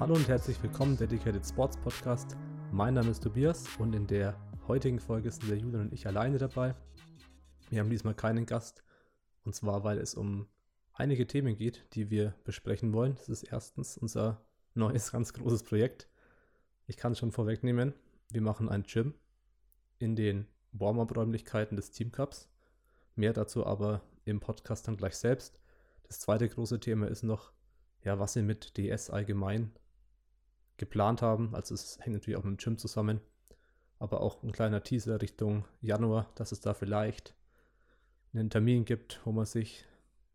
Hallo und herzlich willkommen, Dedicated Sports Podcast. Mein Name ist Tobias und in der heutigen Folge sind der Julian und ich alleine dabei. Wir haben diesmal keinen Gast und zwar, weil es um einige Themen geht, die wir besprechen wollen. Das ist erstens unser neues, ganz großes Projekt. Ich kann es schon vorwegnehmen. Wir machen ein Gym in den Warm-up-Räumlichkeiten des Team Cups. Mehr dazu aber im Podcast dann gleich selbst. Das zweite große Thema ist noch, ja, was wir mit DS allgemein geplant haben. Also es hängt natürlich auch mit dem Gym zusammen. Aber auch ein kleiner Teaser Richtung Januar, dass es da vielleicht einen Termin gibt, wo man sich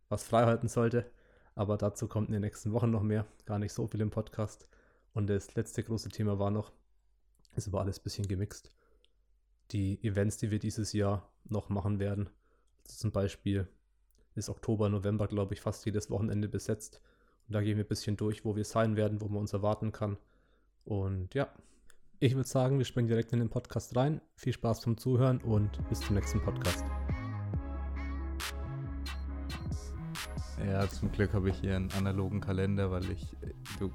was freihalten sollte. Aber dazu kommt in den nächsten Wochen noch mehr. Gar nicht so viel im Podcast. Und das letzte große Thema war noch, ist aber alles ein bisschen gemixt. Die Events, die wir dieses Jahr noch machen werden. Also zum Beispiel ist Oktober, November, glaube ich, fast jedes Wochenende besetzt. Und da gehen wir ein bisschen durch, wo wir sein werden, wo man uns erwarten kann. Und ja, ich würde sagen, wir springen direkt in den Podcast rein. Viel Spaß zum Zuhören und bis zum nächsten Podcast. Ja, zum Glück habe ich hier einen analogen Kalender, weil ich, du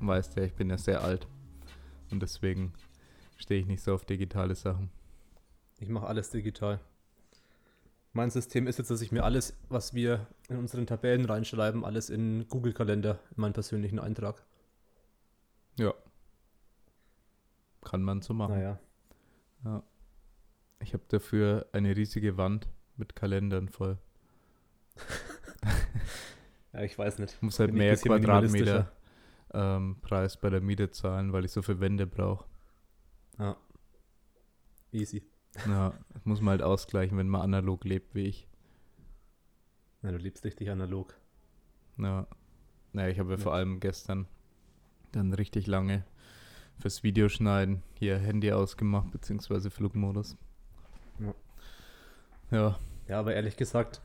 weißt ja, ich bin ja sehr alt. Und deswegen stehe ich nicht so auf digitale Sachen. Ich mache alles digital. Mein System ist jetzt, dass ich mir alles, was wir in unseren Tabellen reinschreiben, alles in Google-Kalender, in meinen persönlichen Eintrag. Ja, kann man so machen. Naja. Ja. Ich habe dafür eine riesige Wand mit Kalendern voll. ja, ich weiß nicht. Ich muss halt Bin mehr Quadratmeter ähm, Preis bei der Miete zahlen, weil ich so viel Wände brauche. Ja. Easy. Ja, das muss man halt ausgleichen, wenn man analog lebt wie ich. Ja, du lebst richtig analog. Ja. Naja, ich habe ja Ja. vor allem gestern dann richtig lange fürs Videoschneiden hier Handy ausgemacht, beziehungsweise Flugmodus. Ja. Ja, Ja, aber ehrlich gesagt,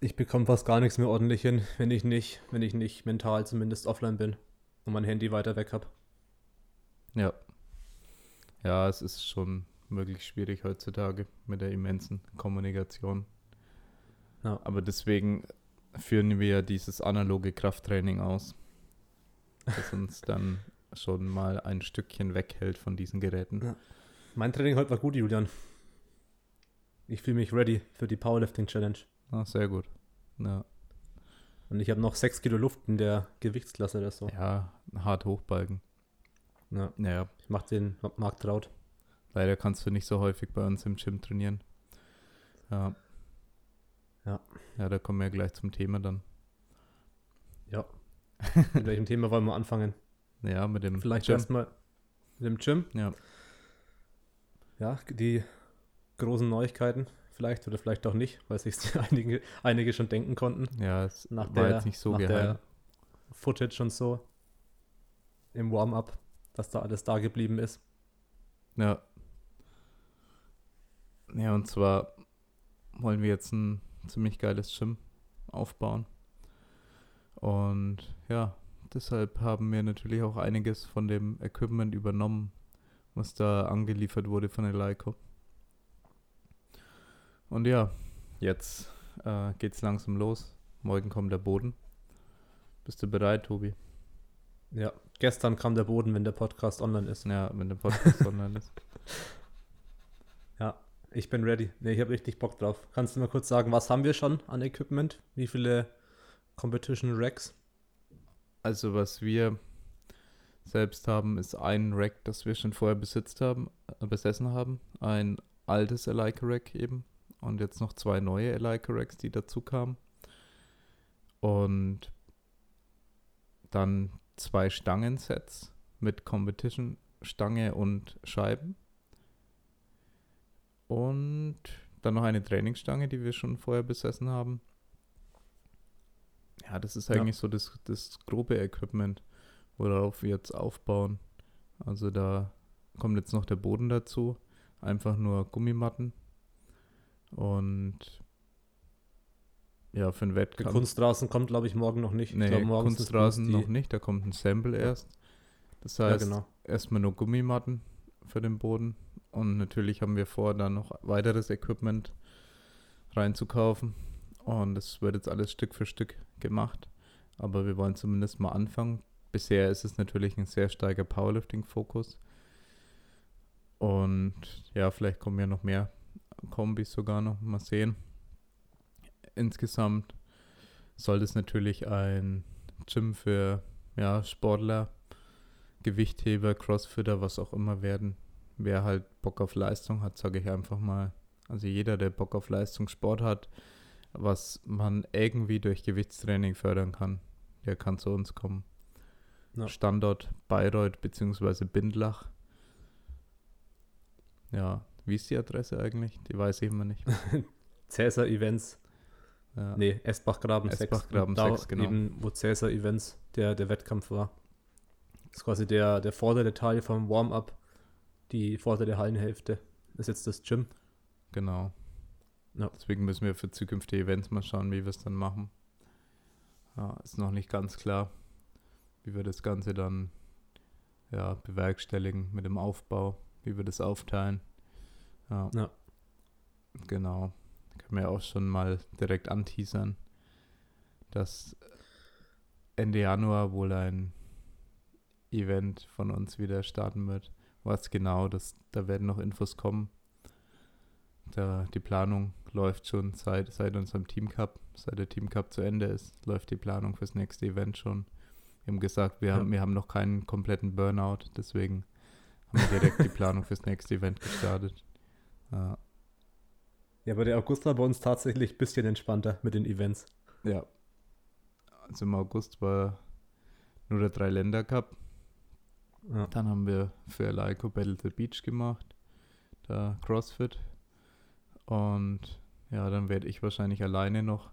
ich bekomme fast gar nichts mehr ordentlich hin, wenn ich nicht, wenn ich nicht mental zumindest offline bin und mein Handy weiter weg habe. ja. Ja, es ist schon wirklich schwierig heutzutage mit der immensen Kommunikation. Ja. Aber deswegen führen wir ja dieses analoge Krafttraining aus, das uns dann schon mal ein Stückchen weghält von diesen Geräten. Ja. Mein Training heute war gut, Julian. Ich fühle mich ready für die Powerlifting Challenge. Ah, sehr gut. Ja, Und ich habe noch 6 Kilo Luft in der Gewichtsklasse oder so. ja hart hochbalken. Ja, Naja, ich mache den Markt traut. Leider kannst du nicht so häufig bei uns im Gym trainieren. Ja. Ja. Ja, da kommen wir gleich zum Thema dann. Ja. Mit welchem Thema wollen wir anfangen? Ja, mit dem Vielleicht erstmal mit dem Gym. Ja, Ja, die großen Neuigkeiten. Vielleicht oder vielleicht auch nicht, weil sich einige, einige schon denken konnten. ja, es Nach war der, jetzt nicht so nach geheim. der Footage und so im Warm-up, dass da alles da geblieben ist. Ja. Ja, und zwar wollen wir jetzt ein ziemlich geiles Gym aufbauen. Und ja, deshalb haben wir natürlich auch einiges von dem Equipment übernommen, was da angeliefert wurde von der Leico. Und ja, jetzt äh, geht's langsam los. Morgen kommt der Boden. Bist du bereit, Tobi? Ja, gestern kam der Boden, wenn der Podcast online ist. Ja, wenn der Podcast online ist. Ja, ich bin ready. Nee, ich habe richtig Bock drauf. Kannst du mal kurz sagen, was haben wir schon an Equipment? Wie viele Competition Racks? Also was wir selbst haben, ist ein Rack, das wir schon vorher besitzt haben, äh, besessen haben. Ein altes Elika Rack eben. Und jetzt noch zwei neue Elika Racks, die dazu kamen. Und dann zwei Stangensets mit Competition Stange und Scheiben. Und dann noch eine Trainingsstange, die wir schon vorher besessen haben. Ja, das ist Ja. eigentlich so das, das grobe Equipment, worauf wir jetzt aufbauen. Also da kommt jetzt noch der Boden dazu. Einfach nur Gummimatten. Und ja, für den Wettkampf. Kunstrasen kommt, glaube ich, morgen noch nicht. ich Nee, glaub, Kunstrasen noch nicht, da kommt ein Sample erst. Das Ja, heißt, genau. erstmal nur Gummimatten für den Boden Und natürlich haben wir vor, da noch weiteres Equipment reinzukaufen. Und das wird jetzt alles Stück für Stück gemacht. Aber wir wollen zumindest mal anfangen. Bisher ist es natürlich ein sehr starker Powerlifting-Fokus. Und ja, vielleicht kommen ja noch mehr Kombis sogar noch. Mal sehen. Insgesamt soll das natürlich ein Gym für ja, Sportler, Gewichtheber, Crossfitter, was auch immer werden. Wer halt Bock auf Leistung hat, sage ich einfach mal. Also jeder, der Bock auf Leistungssport hat, was man irgendwie durch Gewichtstraining fördern kann, der kann zu uns kommen. Ja. Standort Bayreuth bzw. Bindlach. Ja, wie ist die Adresse eigentlich? Die weiß ich immer nicht. Cäsar Events. Ja. Nee, Esbachgraben 6. Esbachgraben 6, genau. Eben, wo Cäsar Events der, der Wettkampf war. Das ist quasi der, der vordere Teil vom Warm-up, die vordere Hallenhälfte. Ist jetzt das Gym. Genau. Ja. Deswegen müssen wir für zukünftige Events mal schauen, wie wir es dann machen. Ja, ist noch nicht ganz klar, wie wir das Ganze dann ja, bewerkstelligen mit dem Aufbau, wie wir das aufteilen. Ja. ja. Genau. Können wir auch schon mal direkt anteasern, dass Ende Januar wohl ein Event von uns wieder starten wird. Was genau, das, da werden noch Infos kommen. Da, die Planung läuft schon seit, seit unserem Team Cup, seit der Team Cup zu Ende ist, läuft die Planung fürs nächste Event schon. Wir haben gesagt, wir, ja. haben, wir haben noch keinen kompletten Burnout, deswegen haben wir direkt die Planung fürs nächste Event gestartet. Ja. ja, aber der August war bei uns tatsächlich ein bisschen entspannter mit den Events. Ja. Also im August war nur der Drei-Länder Cup. Ja. Dann haben wir für Laiko Battle the Beach gemacht, da CrossFit und ja, dann werde ich wahrscheinlich alleine noch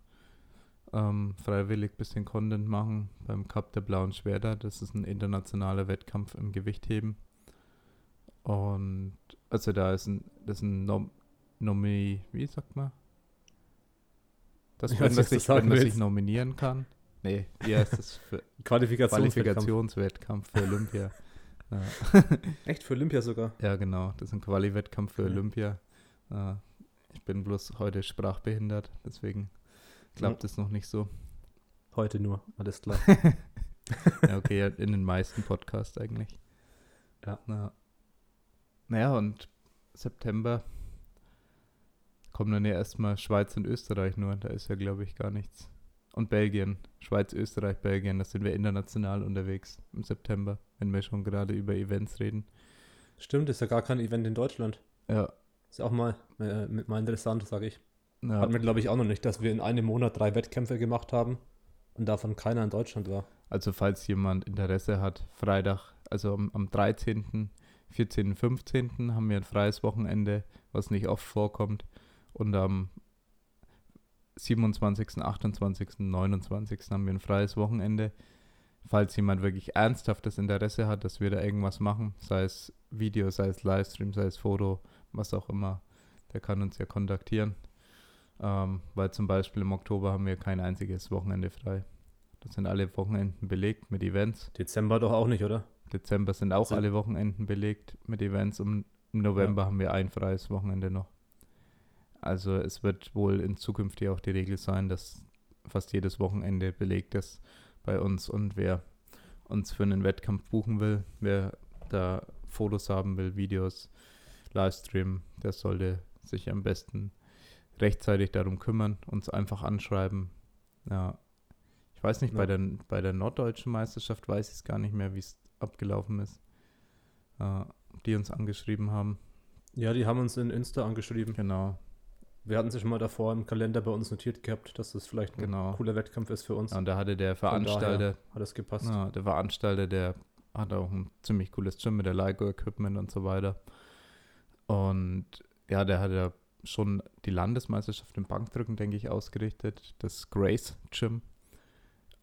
ähm, freiwillig ein bisschen Content machen beim Cup der Blauen Schwerter. Das ist ein internationaler Wettkampf im Gewichtheben. Und also da ist ein, das ist ein Nom Nomi, wie sagt man? Das, ich wenn, sich, wenn man sich nominieren kann. Nee, wie heißt das für Qualifikationswettkampf. Qualifikationswettkampf für Olympia. ja. Echt für Olympia sogar? Ja, genau. Das ist ein Quali-Wettkampf für ja. Olympia. Ja. Ich bin bloß heute sprachbehindert, deswegen klappt es mhm. noch nicht so. Heute nur, alles klar. ja, okay, in den meisten Podcasts eigentlich. Ja. Na, naja, und September kommen dann ja erstmal Schweiz und Österreich nur. Da ist ja, glaube ich, gar nichts. Und Belgien. Schweiz, Österreich, Belgien. Da sind wir international unterwegs im September, wenn wir schon gerade über Events reden. Stimmt, ist ja gar kein Event in Deutschland. Ja, ist auch mal, äh, mal interessant, sage ich. Ja. Hatten wir, glaube ich, auch noch nicht, dass wir in einem Monat drei Wettkämpfe gemacht haben und davon keiner in Deutschland war. Also falls jemand Interesse hat, Freitag, also am, am 13., 14., 15. haben wir ein freies Wochenende, was nicht oft vorkommt. Und am 27., 28., 29. haben wir ein freies Wochenende. Falls jemand wirklich ernsthaftes Interesse hat, dass wir da irgendwas machen, sei es Video, sei es Livestream, sei es Foto, was auch immer, der kann uns ja kontaktieren. Ähm, weil zum Beispiel im Oktober haben wir kein einziges Wochenende frei. Das sind alle Wochenenden belegt mit Events. Dezember doch auch nicht, oder? Dezember sind auch alle Wochenenden belegt mit Events im November ja. haben wir ein freies Wochenende noch. Also es wird wohl in Zukunft ja auch die Regel sein, dass fast jedes Wochenende belegt ist bei uns und wer uns für einen Wettkampf buchen will, wer da Fotos haben will, Videos, Livestream, der sollte sich am besten rechtzeitig darum kümmern, uns einfach anschreiben. Ja. Ich weiß nicht, ja. bei, der, bei der norddeutschen Meisterschaft weiß ich es gar nicht mehr, wie es abgelaufen ist. Äh, die uns angeschrieben haben. Ja, die haben uns in Insta angeschrieben. Genau. Wir hatten sich mal davor im Kalender bei uns notiert gehabt, dass das vielleicht ein genau. cooler Wettkampf ist für uns. Ja, und da hatte der Veranstalter, hat das gepasst. Ja, der Veranstalter, der hat auch ein ziemlich cooles Gym mit der LIGO-Equipment und so weiter. Und ja, der hat ja schon die Landesmeisterschaft im Bankdrücken, denke ich, ausgerichtet. Das Grace Gym.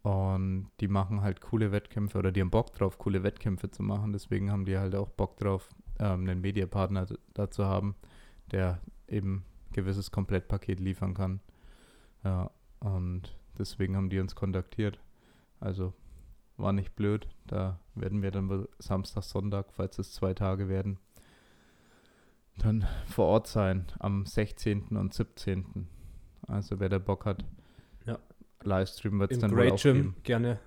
Und die machen halt coole Wettkämpfe oder die haben Bock drauf, coole Wettkämpfe zu machen. Deswegen haben die halt auch Bock drauf, ähm, einen Mediapartner dazu haben, der eben gewisses Komplettpaket liefern kann. Ja, und deswegen haben die uns kontaktiert. Also war nicht blöd. Da werden wir dann Samstag, Sonntag, falls es zwei Tage werden, dann vor Ort sein am 16. und 17. Also wer der Bock hat, Ja. Livestream wird es Im dann wohl Great auch Gym geben. gerne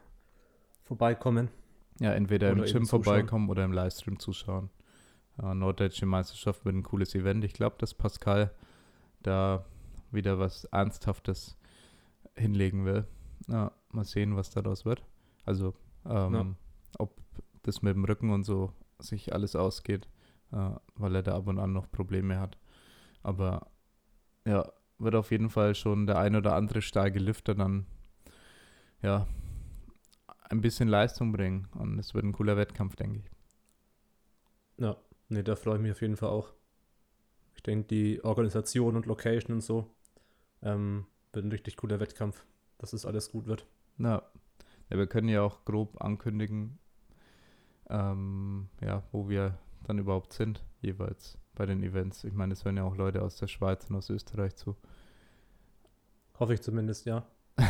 vorbeikommen. Ja, entweder im Oder eben Gym vorbeikommen oder im Livestream zuschauen. Ja, Norddeutsche Meisterschaft wird ein cooles Event. Ich glaube, dass Pascal da wieder was Ernsthaftes hinlegen will. Ja, mal sehen, was daraus wird. Also, ähm, Ja. ob das mit dem Rücken und so sich alles ausgeht, äh, weil er da ab und an noch Probleme hat. Aber ja, wird auf jeden Fall schon der ein oder andere starke Lüfter dann ja ein bisschen Leistung bringen. Und es wird ein cooler Wettkampf, denke ich. Ja, nee, da freue ich mich auf jeden Fall auch. Ich denke, die Organisation und Location und so ähm, wird ein richtig cooler Wettkampf, dass es alles gut wird. Ja. ja, wir können ja auch grob ankündigen, ähm, ja, wo wir dann überhaupt sind, jeweils bei den Events. Ich meine, es hören ja auch Leute aus der Schweiz und aus Österreich zu. Hoffe ich zumindest, ja.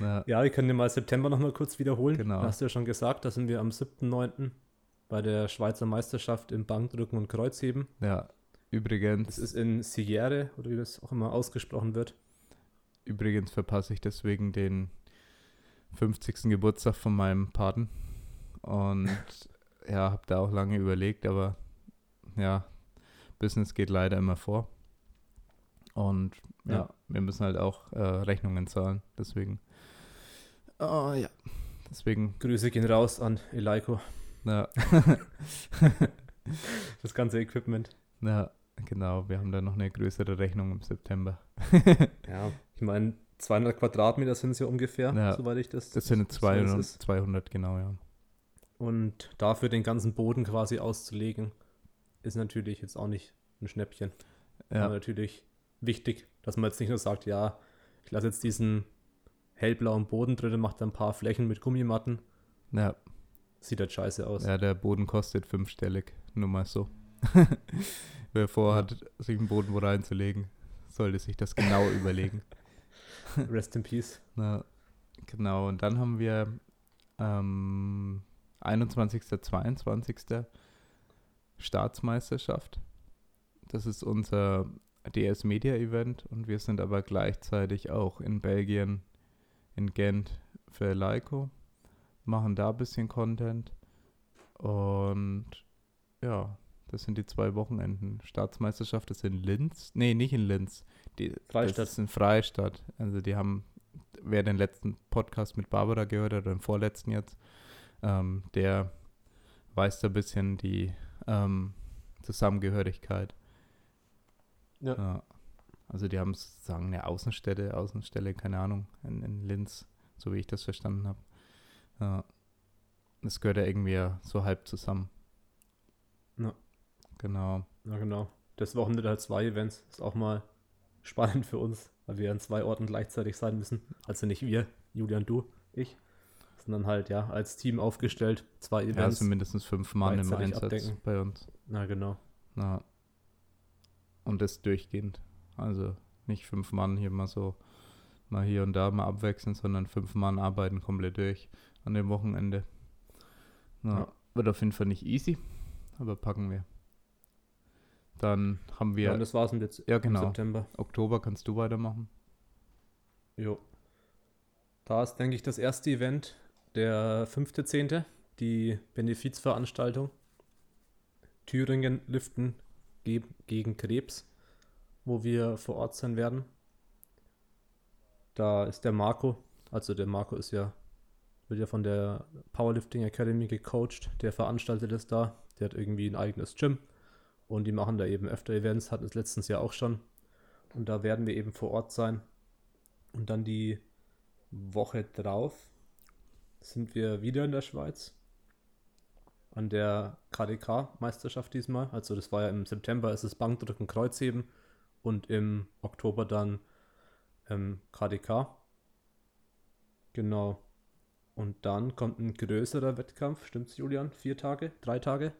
Ja, Ja, wir können den mal September nochmal kurz wiederholen. Genau. Hast du ja schon gesagt, da sind wir am 7.9. bei der Schweizer Meisterschaft im Bankdrücken und Kreuzheben. ja. Übrigens, Das ist in Sierre, oder wie das auch immer ausgesprochen wird. übrigens verpasse ich deswegen den 50. Geburtstag von meinem Paten. Und ja, habe da auch lange überlegt, aber ja, Business geht leider immer vor. Und ja, Ja. wir müssen halt auch äh, Rechnungen zahlen. Deswegen. Oh ja. Deswegen, Grüße gehen raus an Eleiko, ja, das ganze Equipment. ja, genau. Wir haben da noch eine größere Rechnung im September. Ja, ich meine, 200 Quadratmeter sind es ja ungefähr, Ja, soweit ich das. Das sind so 200, ist. 200 genau, ja. Und dafür den ganzen Boden quasi auszulegen, ist natürlich jetzt auch nicht ein Schnäppchen. Aber Ja, natürlich wichtig, dass man jetzt nicht nur sagt, ja, ich lasse jetzt diesen hellblauen Boden drin, mache da ein paar Flächen mit Gummimatten. ja, Sieht halt scheiße aus. ja, der Boden kostet fünfstellig. Nur mal so. Wer vorhat, sich einen Boden wo reinzulegen, sollte sich das genau überlegen. Rest in Peace. Na, genau, und dann haben wir ähm, 21. 22. Staatsmeisterschaft. Das ist unser DS Media Event und wir sind aber gleichzeitig auch in Belgien, in Gent für Leico, machen da ein bisschen Content und ja, das sind die zwei Wochenenden. Staatsmeisterschaft ist in Linz, nee, nicht in Linz, die, Freistadt. das ist in Freistadt. Also die haben, wer den letzten Podcast mit Barbara gehört hat, oder den vorletzten jetzt, ähm, der weiß da ein bisschen die ähm, Zusammengehörigkeit. Ja. Ja. Also die haben sozusagen eine Außenstelle, Außenstelle, keine Ahnung, in, in Linz, so wie ich das verstanden habe. Ja. Das gehört ja irgendwie so halb zusammen. Ja. Genau. Ja, genau. Das Wochenende halt zwei Events. Ist auch mal spannend für uns, weil wir an zwei Orten gleichzeitig sein müssen. Also nicht wir, Julian, du, ich, sondern halt, ja, als Team aufgestellt. Zwei Ja, Events. also mindestens fünf Mann im Einsatz abdecken. bei uns. Na, genau. Ja. Und das durchgehend. Also nicht fünf Mann hier mal so, mal hier und da mal abwechseln, sondern fünf Mann arbeiten komplett durch an dem Wochenende. Ja, Ja. Wird auf jeden Fall nicht easy, aber packen wir. Dann haben wir Ja, und das war's im, Dez Ja, im genau. September. Oktober, kannst du weitermachen? Jo. Da ist, denke ich, das erste Event, der 5.10., die Benefizveranstaltung. Thüringen lüften ge gegen Krebs, wo wir vor Ort sein werden. Da ist der Marco, also der Marco ist ja, wird ja von der Powerlifting Academy gecoacht, der veranstaltet es da. Der hat irgendwie ein eigenes Gym und die machen da eben öfter Events, hatten es letztens ja auch schon. Und da werden wir eben vor Ort sein. Und dann die Woche drauf sind wir wieder in der Schweiz. An der KDK-Meisterschaft diesmal. Also das war ja im September ist es Bankdrücken, Kreuzheben und im Oktober dann ähm, KDK. Genau. Und dann kommt ein größerer Wettkampf, stimmt's, Julian? Vier Tage? Drei Tage?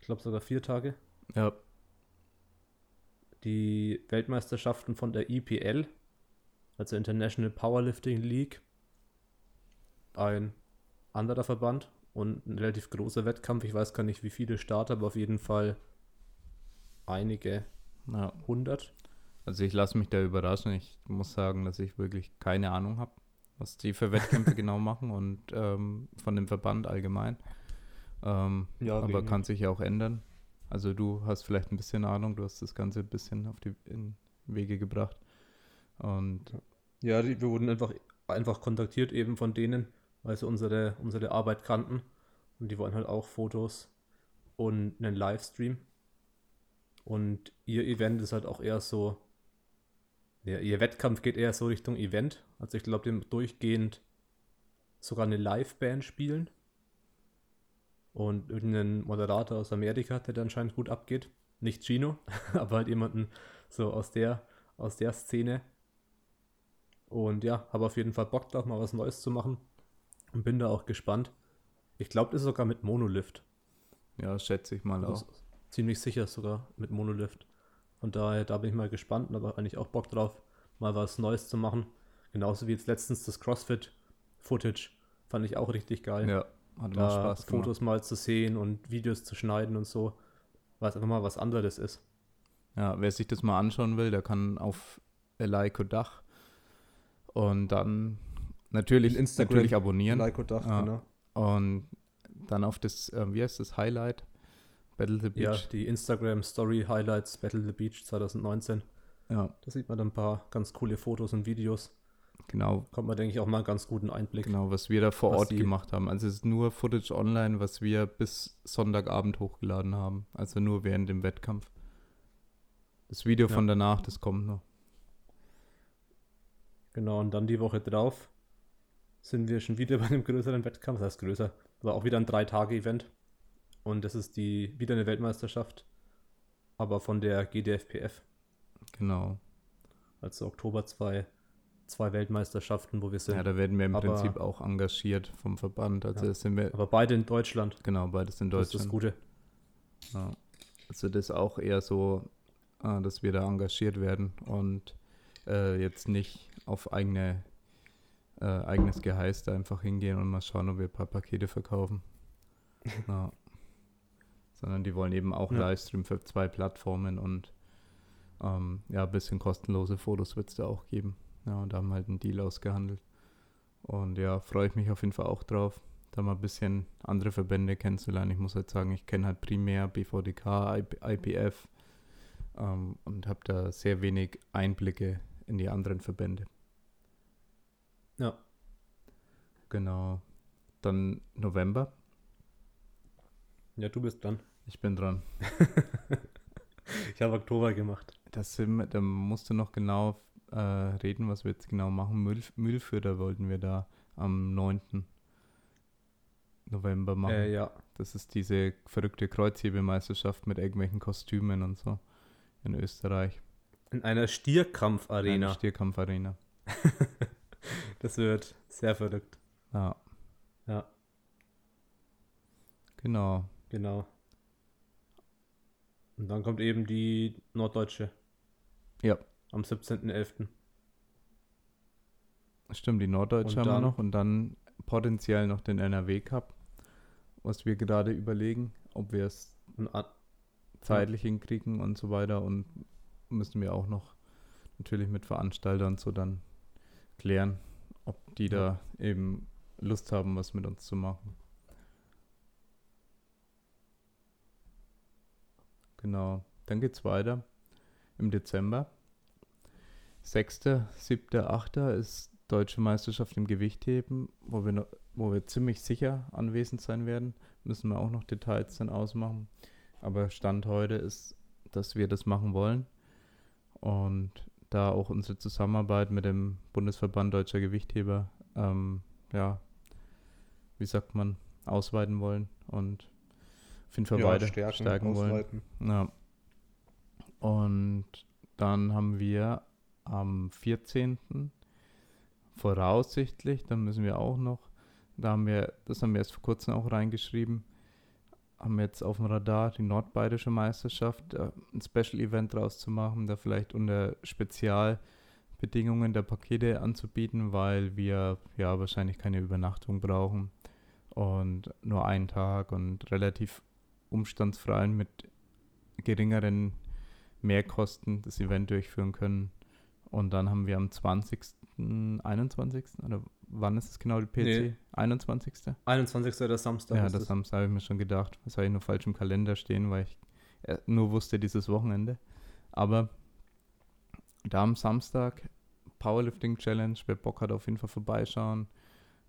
Ich glaube sogar vier Tage. Ja, Die Weltmeisterschaften von der IPL, also International Powerlifting League, ein anderer Verband und ein relativ großer Wettkampf. Ich weiß gar nicht, wie viele Starter, aber auf jeden Fall einige Ja. Also ich lasse mich da überraschen. Ich muss sagen, dass ich wirklich keine Ahnung habe, was die für Wettkämpfe genau machen und ähm, von dem Verband allgemein. Ähm, Ja, aber wenig. kann sich ja auch ändern. Also du hast vielleicht ein bisschen Ahnung, du hast das Ganze ein bisschen auf die Wege gebracht. Und Ja, die, wir wurden einfach, einfach kontaktiert eben von denen, weil sie unsere, unsere Arbeit kannten. Und die wollen halt auch Fotos und einen Livestream. Und ihr Event ist halt auch eher so, ja, ihr Wettkampf geht eher so Richtung Event. Also ich glaube, dem durchgehend sogar eine Liveband spielen. Und irgendeinen Moderator aus Amerika, der dann anscheinend gut abgeht. Nicht Gino, aber halt jemanden so aus der, aus der Szene. Und ja, habe auf jeden Fall Bock drauf, mal was Neues zu machen. Und bin da auch gespannt. Ich glaube, das ist sogar mit Monolift. ja, schätze ich mal Also auch. ziemlich sicher sogar mit Monolift. Und daher, da bin ich mal gespannt und habe eigentlich auch Bock drauf, mal was Neues zu machen. Genauso wie jetzt letztens das CrossFit-Footage. Fand ich auch richtig geil. Ja, hat da Spaß gemacht. Fotos mal zu sehen und Videos zu schneiden und so. Weil es einfach mal was anderes ist. Ja, wer sich das mal anschauen will, der kann auf Eleiko Dach und dann natürlich, In Instagram, natürlich abonnieren. Leiko Dach, Ja. genau. Und dann auf das, äh, wie heißt das, Highlight? Battle the Ja, Beach. die Instagram Story Highlights Battle the Beach 2019. Ja, Da sieht man dann ein paar ganz coole Fotos und Videos. genau, Kommt man, denke ich, auch mal einen ganz guten Einblick. genau, was wir da vor Ort gemacht haben. Also es ist nur Footage online, was wir bis Sonntagabend hochgeladen haben. Also nur während dem Wettkampf. Das Video Ja. von danach, das kommt noch. Genau, und dann die Woche drauf sind wir schon wieder bei einem größeren Wettkampf. Das heißt größer. War auch wieder ein Drei-Tage-Event. Und das ist die wieder eine Weltmeisterschaft. Aber von der GDFPF. Genau. Also Oktober zwei, zwei Weltmeisterschaften, wo wir sind. Ja, da werden wir im Aber- Prinzip auch engagiert vom Verband. Also Ja. sind wir, Aber beide in Deutschland. genau, beides in Das ist Deutschland. das Gute. Ja. Also das ist auch eher so, äh, dass wir da engagiert werden und äh, jetzt nicht auf eigene, äh, eigenes Geheiß da einfach hingehen und mal schauen, ob wir ein paar Pakete verkaufen. ja. Sondern die wollen eben auch Ja. Livestream für zwei Plattformen und ähm, ja, ein bisschen kostenlose Fotos wird es da auch geben. Ja, und da haben wir halt einen Deal ausgehandelt. Und ja, freue ich mich auf jeden Fall auch drauf, da mal ein bisschen andere Verbände kennenzulernen. Ich muss halt sagen, ich kenne halt primär BVDK, IP, IPF ähm, und habe da sehr wenig Einblicke in die anderen Verbände. Ja. Genau. Dann November. Ja, du bist dran. Ich bin dran. Ich habe Oktober gemacht. Das da musst du noch genau äh, reden, was wir jetzt genau machen. Müll, Müllfürder wollten wir da am 9. November machen. Äh, ja. Das ist diese verrückte Kreuzhebemeisterschaft mit irgendwelchen Kostümen und so in Österreich. In einer Eine Stierkampfarena. Stierkampfarena. Das wird sehr verrückt. Ja. Ja. Genau. Genau. Und dann kommt eben die Norddeutsche. Ja. Am 17.11. Stimmt, die Norddeutsche haben wir noch und dann potenziell noch den NRW Cup, was wir gerade überlegen, ob wir es zeitlich hinkriegen und so weiter und müssen wir auch noch natürlich mit Veranstaltern so dann klären, ob die Ja. da eben Lust haben, was mit uns zu machen. Genau, dann geht's weiter im Dezember. 6., 7., 8. ist Deutsche Meisterschaft im Gewichtheben, wo wir, noch, wo wir ziemlich sicher anwesend sein werden. Müssen wir auch noch Details dann ausmachen. Aber Stand heute ist, dass wir das machen wollen. Und da auch unsere Zusammenarbeit mit dem Bundesverband Deutscher Gewichtheber, ähm, ja, wie sagt man, ausweiten wollen und jeden Fall weiter stärken, wollen. ausweiten. Ja. Und dann haben wir am 14. voraussichtlich, dann müssen wir auch noch, da haben wir, das haben wir erst vor kurzem auch reingeschrieben, haben wir jetzt auf dem Radar die Nordbayerische Meisterschaft, äh, ein Special-Event draus zu machen, da vielleicht unter Spezialbedingungen der Pakete anzubieten, weil wir ja wahrscheinlich keine Übernachtung brauchen und nur einen Tag und relativ umstandsfrei mit geringeren Mehrkosten das Event durchführen können. Und dann haben wir am 20. 21. oder wann ist es genau die PC? Nee. 21. 21. oder Samstag. Ja, das Samstag habe ich mir schon gedacht. Das habe ich nur falsch im Kalender stehen, weil ich äh, nur wusste dieses Wochenende. Aber da am Samstag Powerlifting Challenge, wer Bock hat, auf jeden Fall vorbeischauen.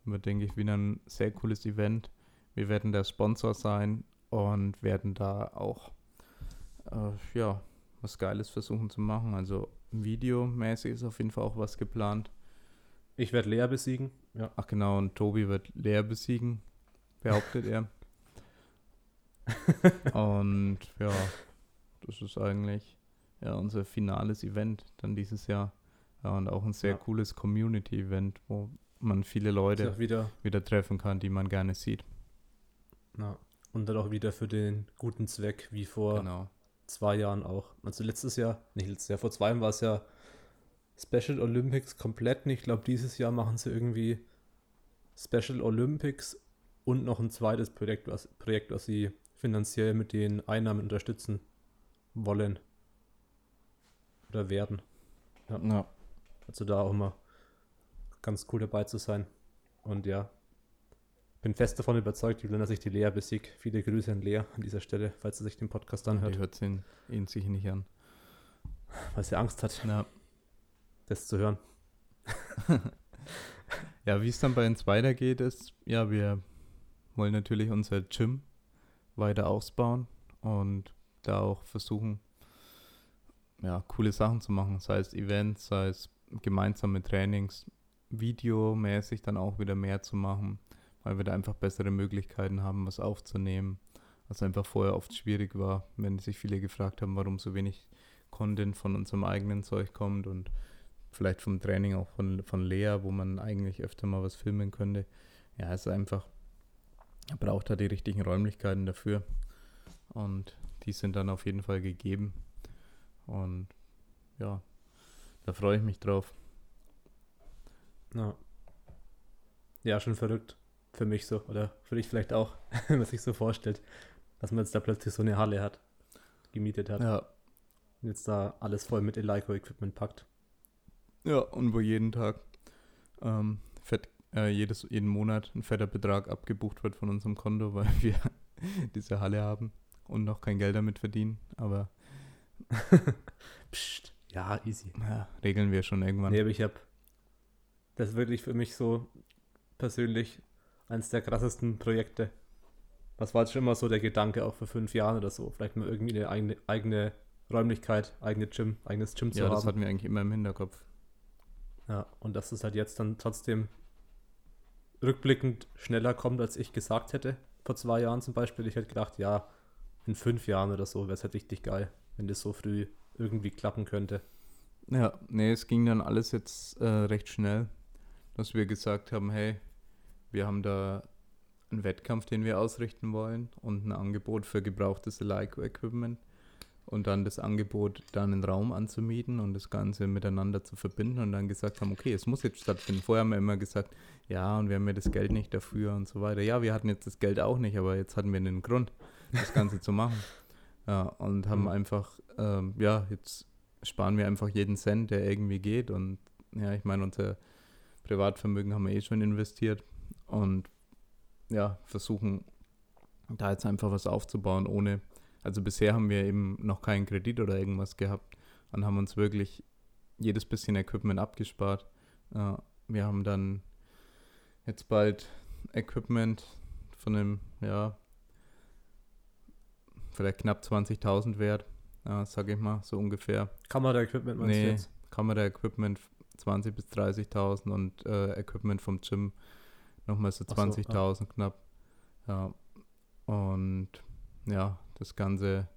Wird, denke ich, wieder ein sehr cooles Event. Wir werden der Sponsor sein und werden da auch äh, ja, was Geiles versuchen zu machen. Also videomäßig ist auf jeden Fall auch was geplant. Ich werde Lea besiegen. Ja. Ach genau, und Tobi wird Lea besiegen, behauptet er. und ja, das ist eigentlich ja, unser finales Event dann dieses Jahr. Ja, und auch ein sehr ja. cooles Community-Event, wo man viele Leute wieder, wieder treffen kann, die man gerne sieht. Ja. Und dann auch wieder für den guten Zweck, wie vor genau. zwei Jahren auch. Also letztes Jahr, nicht letztes Jahr, vor zwei Jahren war es ja Special Olympics komplett. Ich glaube, dieses Jahr machen sie irgendwie Special Olympics und noch ein zweites Projekt, was, Projekt, was sie finanziell mit den Einnahmen unterstützen wollen. Oder werden. Ja. ja. Also da auch immer ganz cool dabei zu sein. Und ja, bin fest davon überzeugt, Julian, dass ich die Lea besiege. Viele Grüße an Lea an dieser Stelle, falls sie sich den Podcast anhört. Die hört ihn, ihn sicher nicht an. Weil sie Angst hat, ja. das zu hören. ja, wie es dann bei uns weitergeht, ist, ja, wir wollen natürlich unser Gym weiter ausbauen und da auch versuchen, ja, coole Sachen zu machen, sei es Events, sei es gemeinsame Trainings, videomäßig dann auch wieder mehr zu machen weil wir da einfach bessere Möglichkeiten haben, was aufzunehmen. Was einfach vorher oft schwierig war, wenn sich viele gefragt haben, warum so wenig Content von unserem eigenen Zeug kommt und vielleicht vom Training auch von, von Lea, wo man eigentlich öfter mal was filmen könnte. Ja, es ist einfach, er braucht da die richtigen Räumlichkeiten dafür. Und die sind dann auf jeden Fall gegeben. Und ja, da freue ich mich drauf. Ja. Ja, schon verrückt für mich so, oder für dich vielleicht auch, wenn man sich so vorstellt, dass man jetzt da plötzlich so eine Halle hat, gemietet hat. Ja. Und jetzt da alles voll mit Eleiko-Equipment packt. Ja, und wo jeden Tag ähm, fett, äh, jedes, jeden Monat ein fetter Betrag abgebucht wird von unserem Konto, weil wir diese Halle haben und noch kein Geld damit verdienen. Aber Psst, ja, easy. Ja, regeln wir schon irgendwann. Nee, aber ich habe das wirklich für mich so persönlich eines der krassesten Projekte. Was war jetzt schon immer so der Gedanke, auch für fünf Jahre oder so? Vielleicht mal irgendwie eine eigene, eigene Räumlichkeit, eigene Gym, eigenes Gym zu ja, haben. Ja, das hatten wir eigentlich immer im Hinterkopf. Ja, und dass es halt jetzt dann trotzdem rückblickend schneller kommt, als ich gesagt hätte. Vor zwei Jahren zum Beispiel. Ich hätte gedacht, ja, in fünf Jahren oder so wäre es halt richtig geil, wenn das so früh irgendwie klappen könnte. Ja, nee, es ging dann alles jetzt äh, recht schnell, dass wir gesagt haben, hey, wir haben da einen Wettkampf, den wir ausrichten wollen und ein Angebot für gebrauchtes Leico-Equipment und dann das Angebot, da einen Raum anzumieten und das Ganze miteinander zu verbinden und dann gesagt haben, okay, es muss jetzt stattfinden. Vorher haben wir immer gesagt, ja, und wir haben ja das Geld nicht dafür und so weiter. Ja, wir hatten jetzt das Geld auch nicht, aber jetzt hatten wir einen Grund, das Ganze zu machen. Ja, und haben mhm. einfach, ähm, ja, jetzt sparen wir einfach jeden Cent, der irgendwie geht und ja, ich meine, unser Privatvermögen haben wir eh schon investiert und ja, versuchen da jetzt einfach was aufzubauen, ohne, also bisher haben wir eben noch keinen Kredit oder irgendwas gehabt und haben uns wirklich jedes bisschen Equipment abgespart. Äh, wir haben dann jetzt bald Equipment von einem, ja, vielleicht knapp 20.000 wert, äh, sage ich mal, so ungefähr. Kamera-Equipment meinst nee, du jetzt? Kamera-Equipment 20.000 bis 30.000 und äh, Equipment vom Gym Nochmal so 20.000 so, ja. knapp. Ja. Und ja, das Ganze,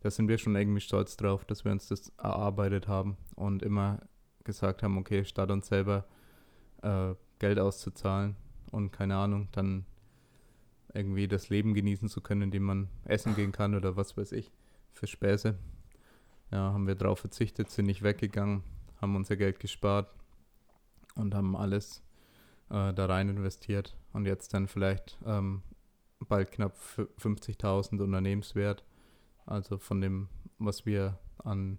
da sind wir schon irgendwie stolz drauf, dass wir uns das erarbeitet haben und immer gesagt haben, okay, statt uns selber äh, Geld auszuzahlen und keine Ahnung, dann irgendwie das Leben genießen zu können, indem man essen gehen kann oder was weiß ich, für Späße. Ja, haben wir drauf verzichtet, sind nicht weggegangen, haben unser Geld gespart und haben alles äh, da rein investiert und jetzt dann vielleicht ähm, bald knapp 50.000 Unternehmenswert. Also von dem, was wir an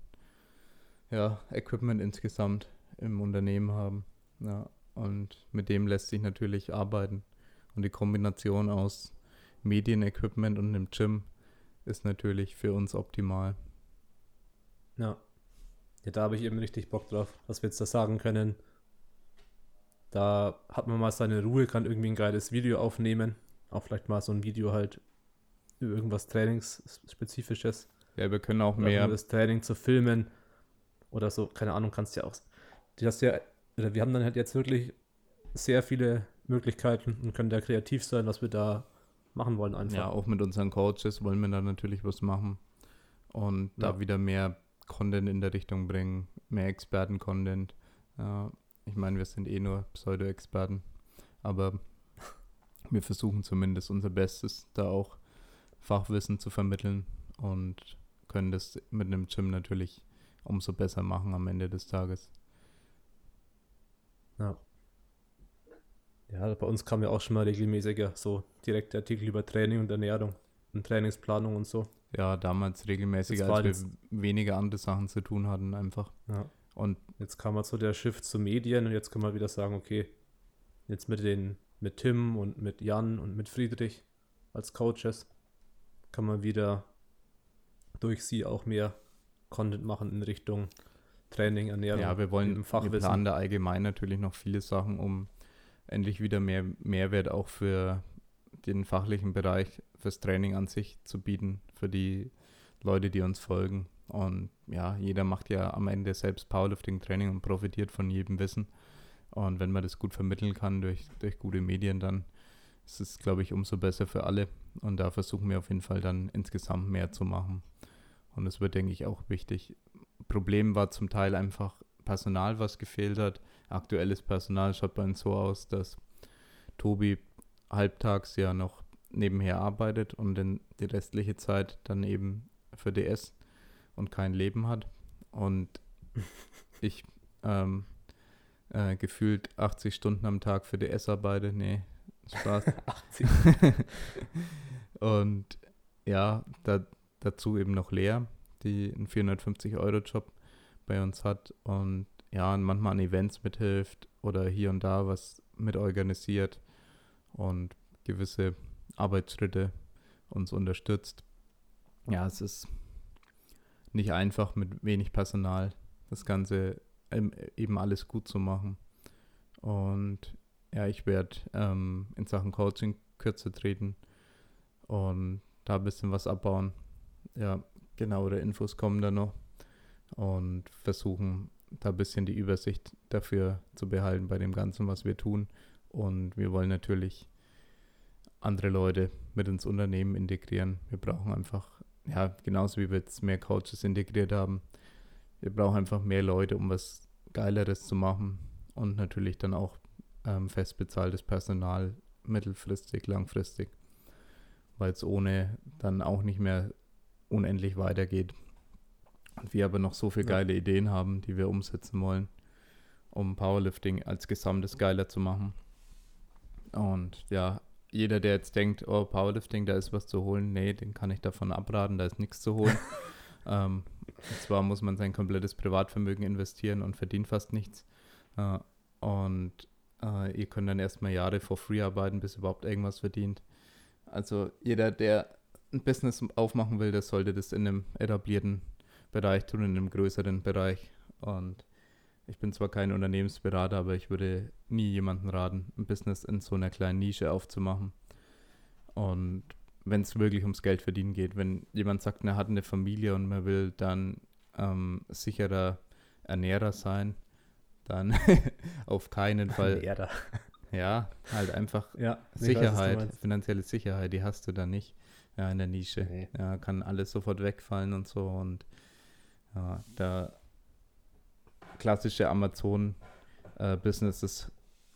ja, Equipment insgesamt im Unternehmen haben. Ja, und mit dem lässt sich natürlich arbeiten. Und die Kombination aus Medienequipment und einem Gym ist natürlich für uns optimal. Ja. Ja, da habe ich eben richtig Bock drauf, was wir jetzt da sagen können. Da hat man mal seine Ruhe, kann irgendwie ein geiles Video aufnehmen. Auch vielleicht mal so ein Video halt über irgendwas Trainingsspezifisches. Ja, wir können auch oder mehr. das Training zu filmen oder so, keine Ahnung, kannst ja auch. Du hast ja, oder wir haben dann halt jetzt wirklich sehr viele Möglichkeiten und können da kreativ sein, was wir da machen wollen einfach. Ja, auch mit unseren Coaches wollen wir da natürlich was machen und ja. da wieder mehr Content in der Richtung bringen, mehr Experten-Content. Ja, ich meine, wir sind eh nur Pseudo-Experten, aber wir versuchen zumindest unser Bestes, da auch Fachwissen zu vermitteln und können das mit einem Gym natürlich umso besser machen am Ende des Tages. Ja. Ja, bei uns kam ja auch schon mal regelmäßiger so direkte Artikel über Training und Ernährung und Trainingsplanung und so. Ja, damals regelmäßiger, als wir weniger andere Sachen zu tun hatten, einfach. Ja. Und jetzt kam halt so der Shift zu Medien und jetzt kann man wieder sagen, okay, jetzt mit den, mit Tim und mit Jan und mit Friedrich als Coaches kann man wieder durch sie auch mehr Content machen in Richtung Training, Ernährung. Ja, wir wollen im Fachwissen. Wir planen da allgemein natürlich noch viele Sachen, um endlich wieder mehr Mehrwert auch für den fachlichen Bereich, fürs Training an sich zu bieten, für die Leute, die uns folgen. Und ja, jeder macht ja am Ende selbst Powerlifting-Training und profitiert von jedem Wissen. Und wenn man das gut vermitteln kann durch, durch gute Medien, dann ist es, glaube ich, umso besser für alle. Und da versuchen wir auf jeden Fall dann insgesamt mehr zu machen. Und das wird, denke ich, auch wichtig. Problem war zum Teil einfach Personal, was gefehlt hat. Aktuelles Personal schaut bei uns so aus, dass Tobi halbtags ja noch nebenher arbeitet und dann die restliche Zeit dann eben für DS und kein Leben hat. Und ich ähm, äh, gefühlt 80 Stunden am Tag für DS arbeite. Nee, Spaß. 80. und ja, da, dazu eben noch Lea, die einen 450-Euro-Job bei uns hat und ja, manchmal an Events mithilft oder hier und da was mit organisiert und gewisse Arbeitsschritte uns unterstützt. Ja, es ist nicht einfach mit wenig Personal das Ganze eben alles gut zu machen. Und ja, ich werde ähm, in Sachen Coaching kürzer treten und da ein bisschen was abbauen. Ja, genauere Infos kommen da noch und versuchen da ein bisschen die Übersicht dafür zu behalten bei dem Ganzen, was wir tun. Und wir wollen natürlich andere Leute mit ins Unternehmen integrieren. Wir brauchen einfach, ja, genauso wie wir jetzt mehr Coaches integriert haben, wir brauchen einfach mehr Leute, um was Geileres zu machen und natürlich dann auch ähm, festbezahltes Personal mittelfristig, langfristig, weil es ohne dann auch nicht mehr unendlich weitergeht. Und wir aber noch so viele geile ja. Ideen haben, die wir umsetzen wollen, um Powerlifting als Gesamtes geiler zu machen. Und ja, jeder, der jetzt denkt, oh, Powerlifting, da ist was zu holen, nee, den kann ich davon abraten, da ist nichts zu holen. ähm, und zwar muss man sein komplettes Privatvermögen investieren und verdient fast nichts. Äh, und äh, ihr könnt dann erstmal Jahre for free arbeiten, bis überhaupt irgendwas verdient. Also jeder, der ein Business aufmachen will, der sollte das in einem etablierten Bereich tun, in einem größeren Bereich. Und ich bin zwar kein Unternehmensberater, aber ich würde nie jemanden raten, ein Business in so einer kleinen Nische aufzumachen. Und wenn es wirklich ums Geld verdienen geht, wenn jemand sagt, er hat eine Familie und man will dann ähm, sicherer Ernährer sein, dann auf keinen Fall. Ernährer. Ja, halt einfach ja, Sicherheit, weiß, finanzielle Sicherheit, die hast du da nicht ja, in der Nische. Nee. Ja, kann alles sofort wegfallen und so. Und ja, da klassische Amazon-Businesses äh,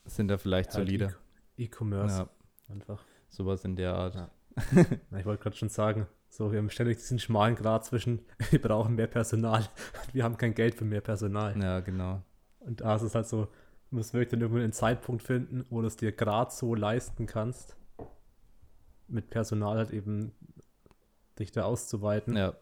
sind da vielleicht halt solide. E-Commerce. Ja. Einfach. Sowas in der Art. Ja. Na, ich wollte gerade schon sagen, so, wir haben ständig diesen schmalen Grad zwischen, wir brauchen mehr Personal, wir haben kein Geld für mehr Personal. Ja, genau. Und da ist es halt so, Du musst wirklich dann irgendwann einen Zeitpunkt finden, wo du es dir gerade so leisten kannst, mit Personal halt eben dich da auszuweiten. Ja,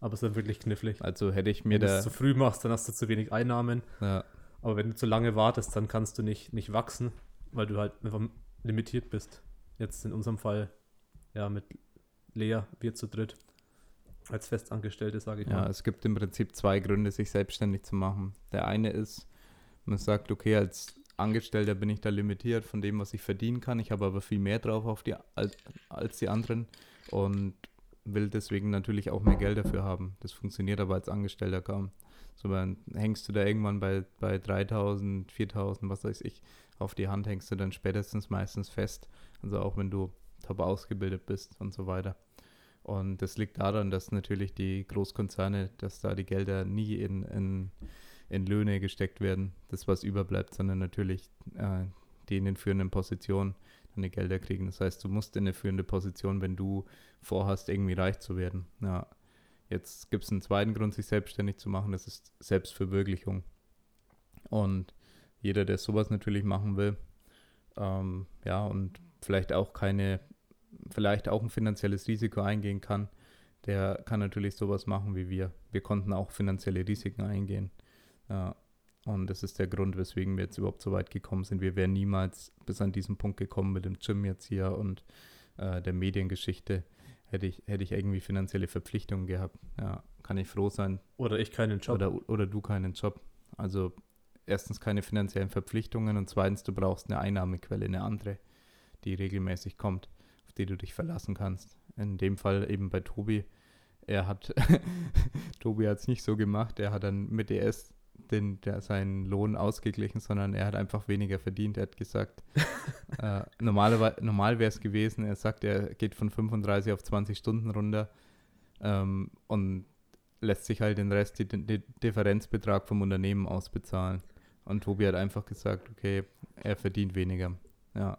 Aber es ist dann wirklich knifflig. also hätte ich mir Wenn du da. es zu früh machst, dann hast du zu wenig Einnahmen. Ja, Aber wenn du zu lange wartest, dann kannst du nicht, nicht wachsen, weil du halt einfach limitiert bist. Jetzt in unserem Fall, ja, mit Lea, wir zu dritt, als Festangestellte, sage ich Ja, mal. es gibt im Prinzip zwei Gründe, sich selbstständig zu machen. Der eine ist, man sagt, okay, als Angestellter bin ich da limitiert von dem, was ich verdienen kann. Ich habe aber viel mehr drauf auf die, als, als die anderen und will deswegen natürlich auch mehr Geld dafür haben. Das funktioniert aber als Angestellter kaum. So dann hängst du da irgendwann bei, bei 3000, 4000, was weiß ich, auf die Hand hängst du dann spätestens meistens fest. Also auch wenn du top ausgebildet bist und so weiter. Und das liegt daran, dass natürlich die Großkonzerne, dass da die Gelder nie in, in, in Löhne gesteckt werden, das was überbleibt, sondern natürlich äh, die in den führenden Positionen die Gelder kriegen. Das heißt, du musst in eine führende Position, wenn du vorhast, irgendwie reich zu werden. Ja. Jetzt gibt es einen zweiten Grund, sich selbstständig zu machen, das ist Selbstverwirklichung. Und jeder, der sowas natürlich machen will, ähm, ja, und vielleicht auch keine, vielleicht auch ein finanzielles Risiko eingehen kann, der kann natürlich sowas machen wie wir. Wir konnten auch finanzielle Risiken eingehen. Ja, und das ist der Grund, weswegen wir jetzt überhaupt so weit gekommen sind. Wir wären niemals bis an diesen Punkt gekommen mit dem Gym jetzt hier und äh, der Mediengeschichte. Hätte ich, hätte ich irgendwie finanzielle Verpflichtungen gehabt. Ja, kann ich froh sein, Oder ich keinen Job. oder, oder du keinen Job. Also erstens keine finanziellen Verpflichtungen und zweitens, du brauchst eine Einnahmequelle, eine andere, die regelmäßig kommt, auf die du dich verlassen kannst. In dem Fall eben bei Tobi. Er hat, Tobi hat es nicht so gemacht, er hat dann mit ES den, der, seinen Lohn ausgeglichen, sondern er hat einfach weniger verdient. Er hat gesagt, äh, normalerweise, normal wäre es gewesen, er sagt, er geht von 35 auf 20 Stunden runter ähm, und lässt sich halt den Rest, den, den Differenzbetrag vom Unternehmen ausbezahlen. Und Tobi hat einfach gesagt, okay, er verdient weniger. Ja,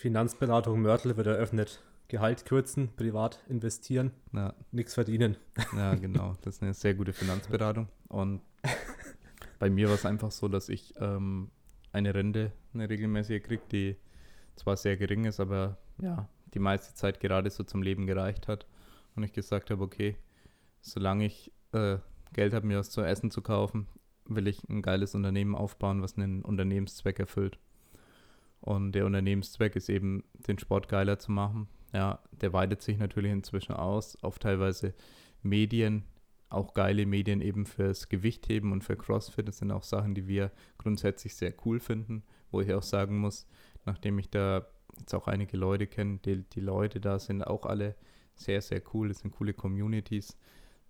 Finanzberatung Mörtel wird eröffnet. Gehalt kürzen, privat investieren, ja, nichts verdienen. ja, genau. Das ist eine sehr gute Finanzberatung. Und bei mir war es einfach so, dass ich ähm, eine Rente, eine regelmäßige kriege, die zwar sehr gering ist, aber ja, die meiste Zeit gerade so zum Leben gereicht hat. Und ich gesagt habe, okay, solange ich äh, Geld habe, mir was zu essen zu kaufen, will ich ein geiles Unternehmen aufbauen, was einen Unternehmenszweck erfüllt. Und der Unternehmenszweck ist eben, den Sport geiler zu machen. Ja, der weitet sich natürlich inzwischen aus auf teilweise Medien, auch geile Medien eben fürs Gewichtheben und für CrossFit. Das sind auch Sachen, die wir grundsätzlich sehr cool finden, wo ich auch sagen muss, nachdem ich da jetzt auch einige Leute kenne, die, die Leute da sind auch alle sehr, sehr cool. Das sind coole Communities.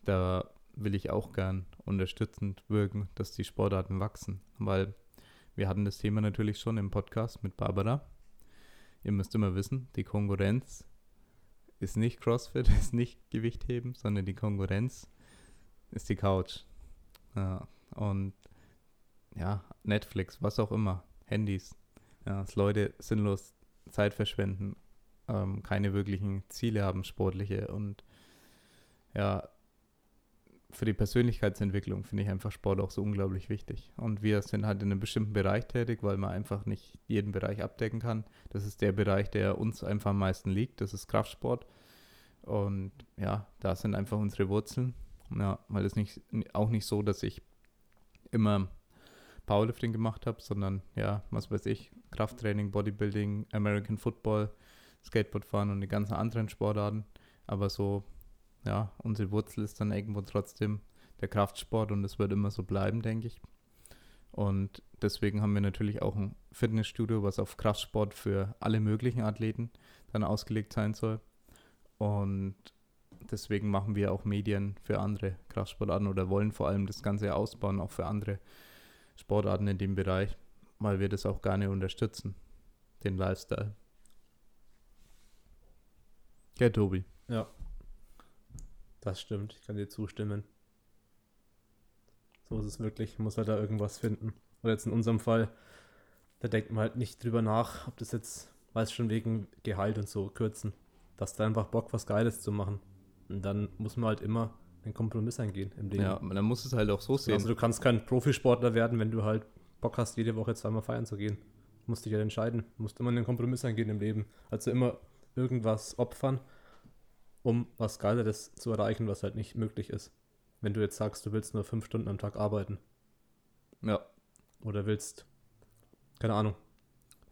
Da will ich auch gern unterstützend wirken, dass die Sportarten wachsen, weil wir hatten das Thema natürlich schon im Podcast mit Barbara. Ihr müsst immer wissen, die Konkurrenz ist nicht CrossFit, ist nicht Gewichtheben, sondern die Konkurrenz ist die Couch. Ja, und ja, Netflix, was auch immer, Handys. Ja, dass Leute sinnlos Zeit verschwenden, ähm, keine wirklichen Ziele haben, sportliche und ja, für die Persönlichkeitsentwicklung finde ich einfach Sport auch so unglaublich wichtig. Und wir sind halt in einem bestimmten Bereich tätig, weil man einfach nicht jeden Bereich abdecken kann. Das ist der Bereich, der uns einfach am meisten liegt. Das ist Kraftsport. Und ja, da sind einfach unsere Wurzeln. Ja, weil es nicht auch nicht so, dass ich immer Powerlifting gemacht habe, sondern ja, was weiß ich, Krafttraining, Bodybuilding, American Football, Skateboardfahren und die ganzen anderen Sportarten. Aber so ja, unsere Wurzel ist dann irgendwo trotzdem der Kraftsport und es wird immer so bleiben, denke ich. Und deswegen haben wir natürlich auch ein Fitnessstudio, was auf Kraftsport für alle möglichen Athleten dann ausgelegt sein soll. Und deswegen machen wir auch Medien für andere Kraftsportarten oder wollen vor allem das Ganze ausbauen, auch für andere Sportarten in dem Bereich, weil wir das auch gerne unterstützen, den Lifestyle. Ja, Tobi. Ja. Das stimmt, ich kann dir zustimmen. So ist es wirklich, muss halt da irgendwas finden. Oder jetzt in unserem Fall, da denkt man halt nicht drüber nach, ob das jetzt, weiß schon wegen Gehalt und so kürzen, dass da einfach Bock, was Geiles zu machen. Und dann muss man halt immer einen Kompromiss eingehen im Leben. Ja, man muss es halt auch so sehen. Also du kannst kein Profisportler werden, wenn du halt Bock hast, jede Woche zweimal feiern zu gehen. Musst dich ja entscheiden. Musst immer einen Kompromiss eingehen im Leben. Also immer irgendwas opfern, um was Geileres zu erreichen, was halt nicht möglich ist. Wenn du jetzt sagst, du willst nur fünf Stunden am Tag arbeiten. Ja. Oder willst, keine Ahnung.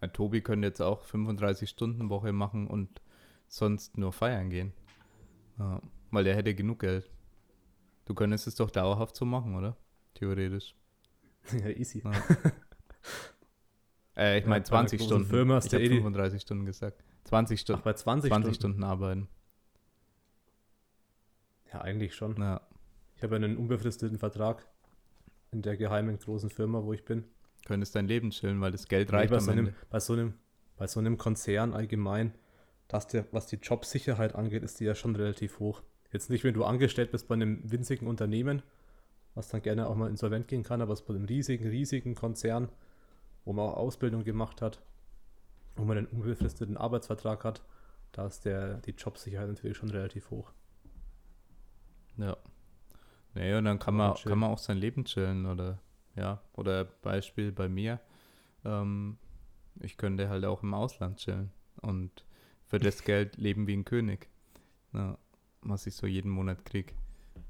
ja. Tobi könnte jetzt auch 35 Stunden Woche machen und sonst nur feiern gehen. Ja. Weil der hätte genug Geld. Du könntest es doch dauerhaft so machen, oder? Theoretisch. ja, easy. Ja. äh, ich Ja, meine bei einer 20 großen Stunden. Firma hast ich habe eh die- 35 Stunden gesagt. 20 Ach, Stunden. bei 20, 20 Stunden. Stunden arbeiten. Ja, eigentlich schon. Ja. Ich habe einen unbefristeten Vertrag in der geheimen großen Firma, wo ich bin. Könntest dein Leben chillen, weil das Geld Nee, reicht bei, am so einem, Ende. bei, so einem, bei so einem Konzern allgemein, dass der, was die Jobsicherheit angeht, ist die ja schon relativ hoch. Jetzt nicht, wenn du angestellt bist bei einem winzigen Unternehmen, was dann gerne auch mal insolvent gehen kann, aber es bei einem riesigen, riesigen Konzern, wo man auch Ausbildung gemacht hat, wo man einen unbefristeten Arbeitsvertrag hat, da ist der, die Jobsicherheit natürlich schon relativ hoch. Ja. Nee, und dann kann man chillen. kann man auch sein Leben chillen oder ja. Oder Beispiel bei mir. Ähm, ich könnte halt auch im Ausland chillen und für das Geld leben wie ein König. Ja, was ich so jeden Monat kriege.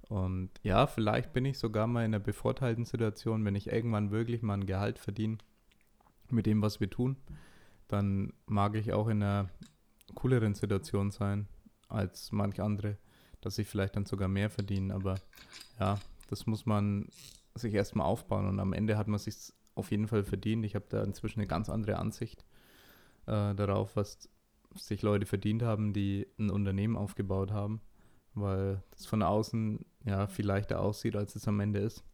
Und ja, vielleicht bin ich sogar mal in einer bevorteilten Situation, wenn ich irgendwann wirklich mal ein Gehalt verdiene mit dem, was wir tun, dann mag ich auch in einer cooleren Situation sein als manch andere, dass ich vielleicht dann sogar mehr verdiene. Aber ja, das muss man sich erstmal aufbauen und am Ende hat man sich auf jeden Fall verdient. Ich habe da inzwischen eine ganz andere Ansicht äh, darauf, was sich Leute verdient haben, die ein Unternehmen aufgebaut haben, weil das von außen ja viel leichter aussieht, als es am Ende ist.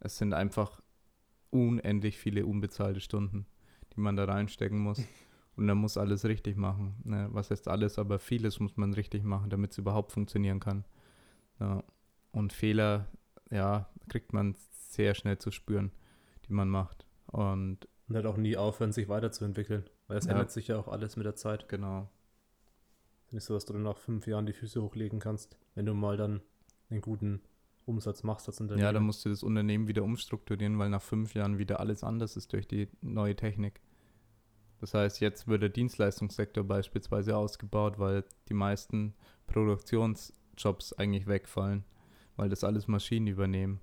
Es sind einfach unendlich viele unbezahlte Stunden, die man da reinstecken muss. Und man muss alles richtig machen. Ne? Was heißt alles, aber vieles muss man richtig machen, damit es überhaupt funktionieren kann. Ja. Und Fehler, ja, kriegt man sehr schnell zu spüren, die man macht. Und Und halt auch nie aufhören, sich weiterzuentwickeln. Weil es Ja. ändert sich ja auch alles mit der Zeit. genau, Nicht so, dass du dann nach fünf Jahren die Füße hochlegen kannst, wenn du mal dann einen guten Umsatz machst als Unternehmen. Ja, dann musst du das Unternehmen wieder umstrukturieren, weil nach fünf Jahren wieder alles anders ist durch die neue Technik. Das heißt, jetzt wird der Dienstleistungssektor beispielsweise ausgebaut, weil die meisten Produktionsjobs eigentlich wegfallen, weil das alles Maschinen übernehmen.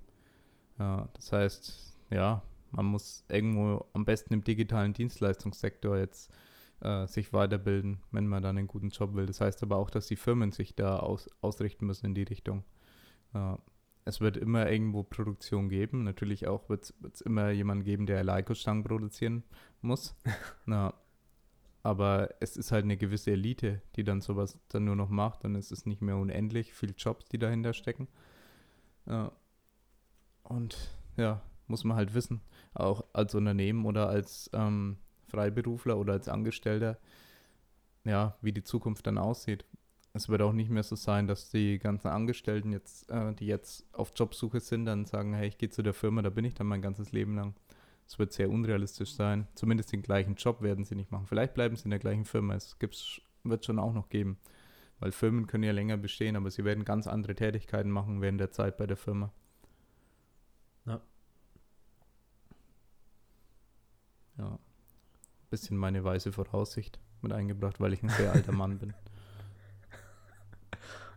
Ja, das heißt, ja, man muss irgendwo am besten im digitalen Dienstleistungssektor jetzt äh, sich weiterbilden, wenn man dann einen guten Job will. Das heißt aber auch, dass die Firmen sich da aus, ausrichten müssen in die Richtung. Ja, es wird immer irgendwo Produktion geben. Natürlich auch wird es immer jemanden geben, der Leico-Stangen produzieren muss. Na, aber es ist halt eine gewisse Elite, die dann sowas dann nur noch macht. Dann ist es nicht mehr unendlich viel Jobs, die dahinter stecken. Ja. Und ja, muss man halt wissen, auch als Unternehmen oder als ähm, Freiberufler oder als Angestellter, ja, wie die Zukunft dann aussieht. Es wird auch nicht mehr so sein, dass die ganzen Angestellten jetzt, äh, die jetzt auf Jobsuche sind, dann sagen, hey, ich gehe zu der Firma, da bin ich dann mein ganzes Leben lang. Es wird sehr unrealistisch sein. Zumindest den gleichen Job werden sie nicht machen. Vielleicht bleiben sie in der gleichen Firma. Es wird schon auch noch geben. Weil Firmen können ja länger bestehen, aber sie werden ganz andere Tätigkeiten machen während der Zeit bei der Firma. Ja. Bisschen meine weise Voraussicht mit eingebracht, weil ich ein sehr alter Mann bin.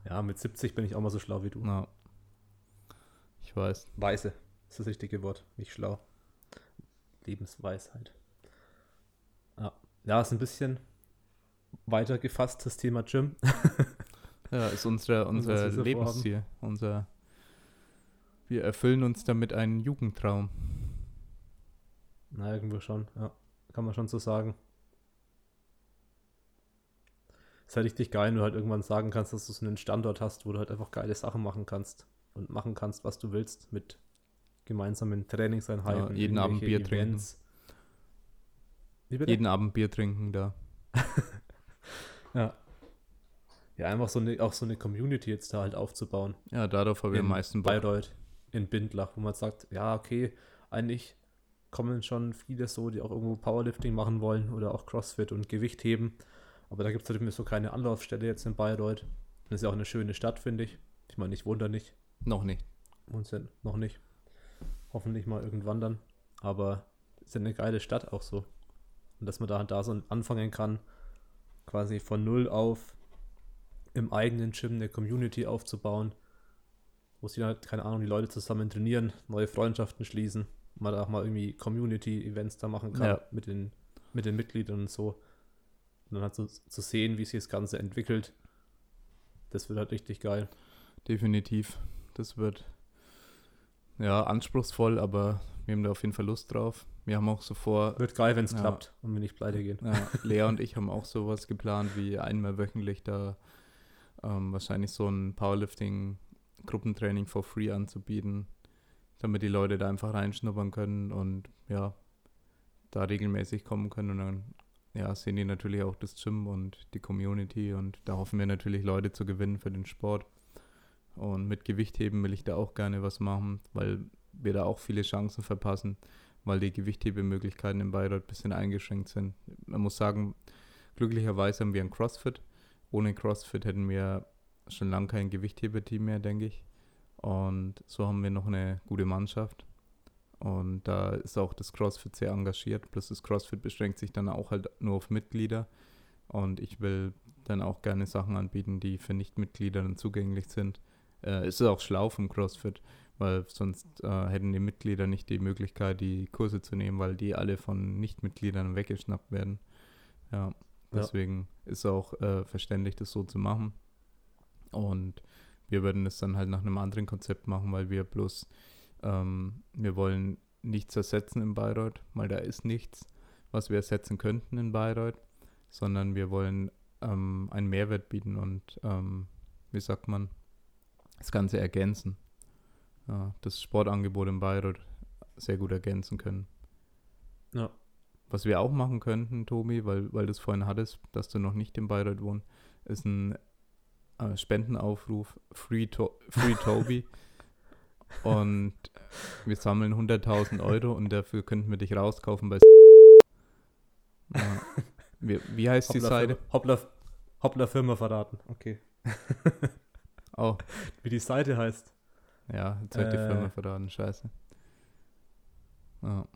Ja, mit 70 bin ich auch mal so schlau wie du. Ja. Ich weiß. Weise ist das richtige Wort, nicht schlau. Lebensweisheit. Ja, ja ist ein bisschen weiter gefasst, das Thema Gym. Ja, ist unsere, unser Lebensziel. Unser, wir erfüllen uns damit einen Jugendtraum. Na, irgendwo schon, ja. Kann man schon so sagen. Ist halt richtig geil, wenn du halt irgendwann sagen kannst, dass du so einen Standort hast, wo du halt einfach geile Sachen machen kannst und machen kannst, was du willst mit gemeinsamen Trainingseinheiten. Ja, jeden Abend Bier trinken. Wie bitte? Jeden Abend Bier trinken da. Ja. Ja, einfach so eine, auch so eine Community jetzt da halt aufzubauen. Ja, darauf habe ich am meisten Bock. Bayreuth, in Bindlach, wo man sagt, ja, okay, eigentlich kommen schon viele so, die auch irgendwo Powerlifting machen wollen oder auch Crossfit und Gewicht heben. Aber da gibt es natürlich so keine Anlaufstelle jetzt in Bayreuth. Das ist ja auch eine schöne Stadt, finde ich. Ich meine, ich wundere nicht. Noch nicht. Ja noch nicht. Hoffentlich mal irgendwann dann. Aber ist ja eine geile Stadt auch so. Und dass man da, da so anfangen kann, quasi von null auf im eigenen Gym eine Community aufzubauen, wo sich halt, keine Ahnung, die Leute zusammen trainieren, neue Freundschaften schließen, man auch mal irgendwie Community-Events da machen kann Ja. mit, den, mit den Mitgliedern und so. Und dann halt so zu sehen, wie sich das Ganze entwickelt, das wird halt richtig geil. Definitiv. Das wird ja anspruchsvoll, aber wir haben da auf jeden Fall Lust drauf. Wir haben auch so vor, Wird geil, wenn es Ja. klappt und wir nicht pleite gehen. Ja, Lea und ich haben auch sowas geplant, wie einmal wöchentlich da ähm, wahrscheinlich so ein Powerlifting-Gruppentraining for free anzubieten, damit die Leute da einfach reinschnuppern können und ja, da regelmäßig kommen können und dann ja, sehen die natürlich auch das Gym und die Community und da hoffen wir natürlich Leute zu gewinnen für den Sport. Und mit Gewichtheben will ich da auch gerne was machen, weil wir da auch viele Chancen verpassen, weil die Gewichthebemöglichkeiten in Bayreuth ein bisschen eingeschränkt sind. Man muss sagen, glücklicherweise haben wir ein CrossFit. Ohne CrossFit hätten wir schon lange kein Gewichtheberteam mehr, denke ich. Und so haben wir noch eine gute Mannschaft. Und da ist auch das CrossFit sehr engagiert. Plus das CrossFit beschränkt sich dann auch halt nur auf Mitglieder. Und ich will dann auch gerne Sachen anbieten, die für Nichtmitglieder dann zugänglich sind. Äh, es ist auch schlau vom CrossFit, weil sonst äh, hätten die Mitglieder nicht die Möglichkeit, die Kurse zu nehmen, weil die alle von Nichtmitgliedern weggeschnappt werden. Ja, deswegen ist auch äh, verständlich, das so zu machen. Und wir würden das dann halt nach einem anderen Konzept machen, weil wir bloß, ähm, wir wollen nichts ersetzen in Bayreuth, weil da ist nichts, was wir ersetzen könnten in Bayreuth, sondern wir wollen ähm, einen Mehrwert bieten und, ähm, wie sagt man, das Ganze ergänzen. Ja, das Sportangebot in Bayreuth sehr gut ergänzen können. Ja. Was wir auch machen könnten, Tobi, weil, weil du es vorhin hattest, dass du noch nicht in Bayreuth wohnst, ist ein äh, Spendenaufruf Free, to Free Toby. und wir sammeln 100.000 Euro und dafür könnten wir dich rauskaufen bei ja. wie, wie heißt die Hoppla, Seite? Firma, Hoppla, Hoppla Firma verraten. Okay. Oh, Wie die Seite heißt. ja, jetzt wird die Äh. Firma verraten, scheiße. Ja,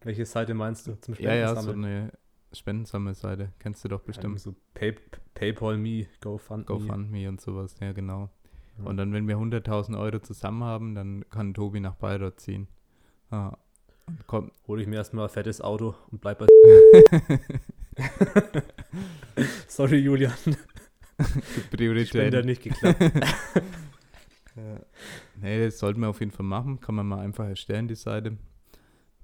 Welche Seite meinst du zum ja, ja, so eine Spendensammelseite, kennst du doch bestimmt. So Pay, PayPal Me, GoFundMe. GoFundMe und sowas, ja genau. Ja. Und dann, wenn wir 100.000 Euro zusammen haben, dann kann Tobi nach Bayreuth ziehen. Ah. Und kommt. Hole ich mir erstmal ein fettes Auto und bleib bei. Sorry, Julian. Priorität. nicht geklappt. Nee, das sollten wir auf jeden Fall machen. Kann man mal einfach erstellen, die Seite.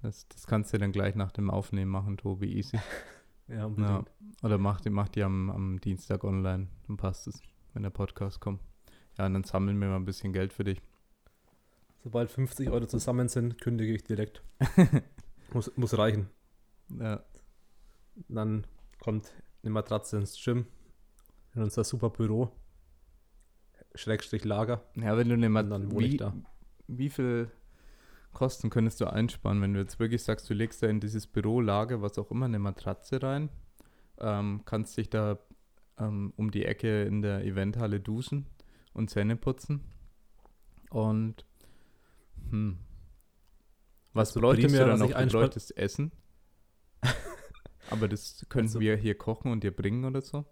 Das, das kannst du dann gleich nach dem Aufnehmen machen, Tobi, easy. ja, Ja. Oder mach die, mach die am, am Dienstag online. Dann passt es, wenn der Podcast kommt. Ja, und dann sammeln wir mal ein bisschen Geld für dich. Sobald 50 Euro zusammen sind, kündige ich direkt. muss, muss reichen. Ja, Dann kommt eine Matratze ins Gym. In unser super Büro. Schrägstrich Lager. ja wenn du eine ich wie, da. wie viel Kosten könntest du einsparen, wenn du jetzt wirklich sagst, du legst da in dieses Büro, Lager, was auch immer, eine Matratze rein, ähm, kannst dich da ähm, um die Ecke in der Eventhalle duschen und Zähne putzen und hm, was Also bräuchtest du primär, dann noch? Du bräuchtest Essen. Aber das können Also- wir hier kochen und dir bringen oder so.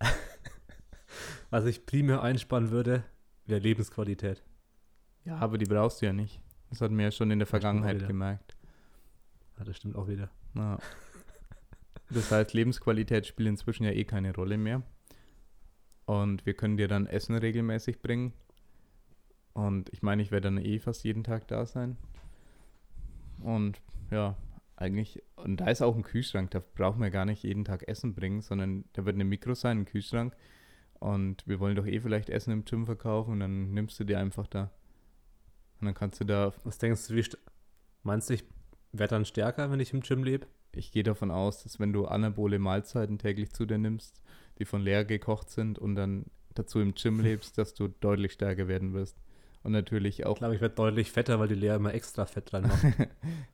Was ich primär einsparen würde, wäre Lebensqualität. Ja, aber die brauchst du ja nicht. Das hatten wir ja schon in der Vergangenheit gemerkt. Ja, das stimmt auch wieder. Ja. Das heißt, Lebensqualität spielt inzwischen ja eh keine Rolle mehr. Und wir können dir dann Essen regelmäßig bringen. Und ich meine, ich werde dann eh fast jeden Tag da sein. Und ja, eigentlich, und da ist auch ein Kühlschrank, da brauchen wir gar nicht jeden Tag Essen bringen, sondern da wird ein Mikro sein, ein Kühlschrank. Und wir wollen doch eh vielleicht Essen im Gym verkaufen und dann nimmst du dir einfach da. Und dann kannst du da Was denkst du, wie st- meinst du, ich werde dann stärker, wenn ich im Gym lebe? ich gehe davon aus, dass wenn du anabole Mahlzeiten täglich zu dir nimmst, die von leer gekocht sind und dann dazu im Gym lebst, dass du deutlich stärker werden wirst. Und natürlich Ich auch, glaube, ich werde deutlich fetter, weil die Lea immer extra Fett reinmacht.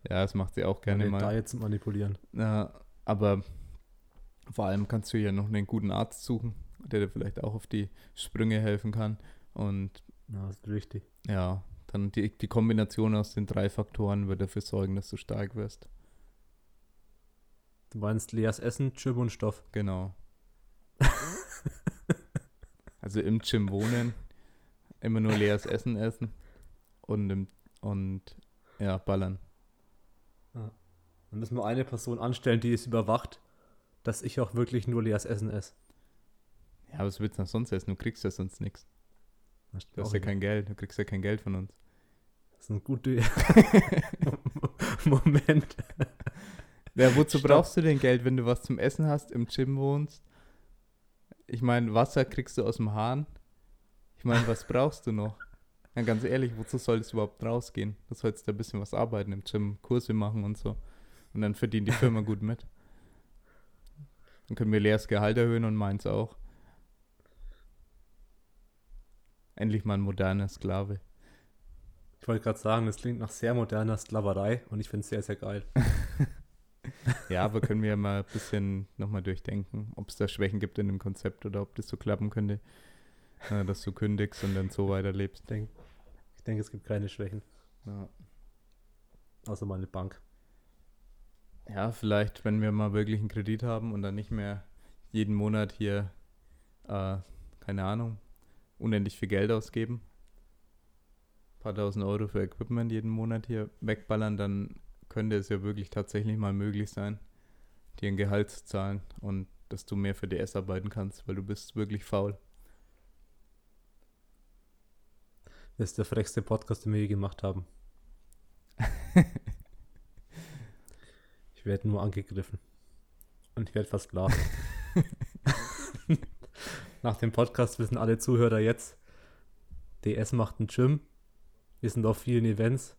ja, das macht sie auch gerne mal. Diet zu manipulieren. Ja, aber vor allem kannst du ja noch einen guten Arzt suchen, der dir vielleicht auch auf die Sprünge helfen kann. Und Ja, das ist wichtig. ja, dann die, die Kombination aus den drei Faktoren wird dafür sorgen, dass du stark wirst. Du meinst Leas Essen, Gym und Stoff. Genau. also im Gym wohnen, immer nur Leas Essen essen und, im, und ja, ballern. Dann müssen wir eine Person anstellen, die es überwacht, dass ich auch wirklich nur Leas Essen esse. Ja, was willst du noch sonst essen? Du kriegst ja sonst nichts. Stimmt Du hast ja kein Geld, du kriegst ja kein Geld von uns. Das ist ein guter Moment. Ja, wozu Stopp. brauchst du denn Geld, wenn du was zum Essen hast, im Gym wohnst? Ich meine, Wasser kriegst du aus dem Hahn. Ich meine, was brauchst du noch? Ja, ganz ehrlich, wozu soll es überhaupt rausgehen? Du sollst da ein bisschen was arbeiten im Gym, Kurse machen und so. Und dann verdient die Firma gut mit. Dann können wir Leas Gehalt erhöhen und meins auch. Endlich mal ein moderner Sklave. Ich wollte gerade sagen, das klingt nach sehr moderner Sklaverei und ich finde es sehr, sehr geil. Ja, aber können wir mal ein bisschen nochmal durchdenken, ob es da Schwächen gibt in dem Konzept oder ob das so klappen könnte, äh, dass du kündigst und dann so weiterlebst. Ich denke, ich denk, es gibt keine Schwächen, Ja. außer meine Bank. ja, vielleicht, wenn wir mal wirklich einen Kredit haben und dann nicht mehr jeden Monat hier, äh, keine Ahnung, unendlich viel Geld ausgeben, ein paar tausend Euro für Equipment jeden Monat hier wegballern, dann könnte es ja wirklich tatsächlich mal möglich sein, dir ein Gehalt zu zahlen und dass du mehr für DS arbeiten kannst, weil du bist wirklich faul. Das ist der frechste Podcast, den wir je gemacht haben. ich werde nur angegriffen. Und ich werde versklavt. Nach dem Podcast wissen alle Zuhörer jetzt, DS macht ein Gym. Wir sind auf vielen Events.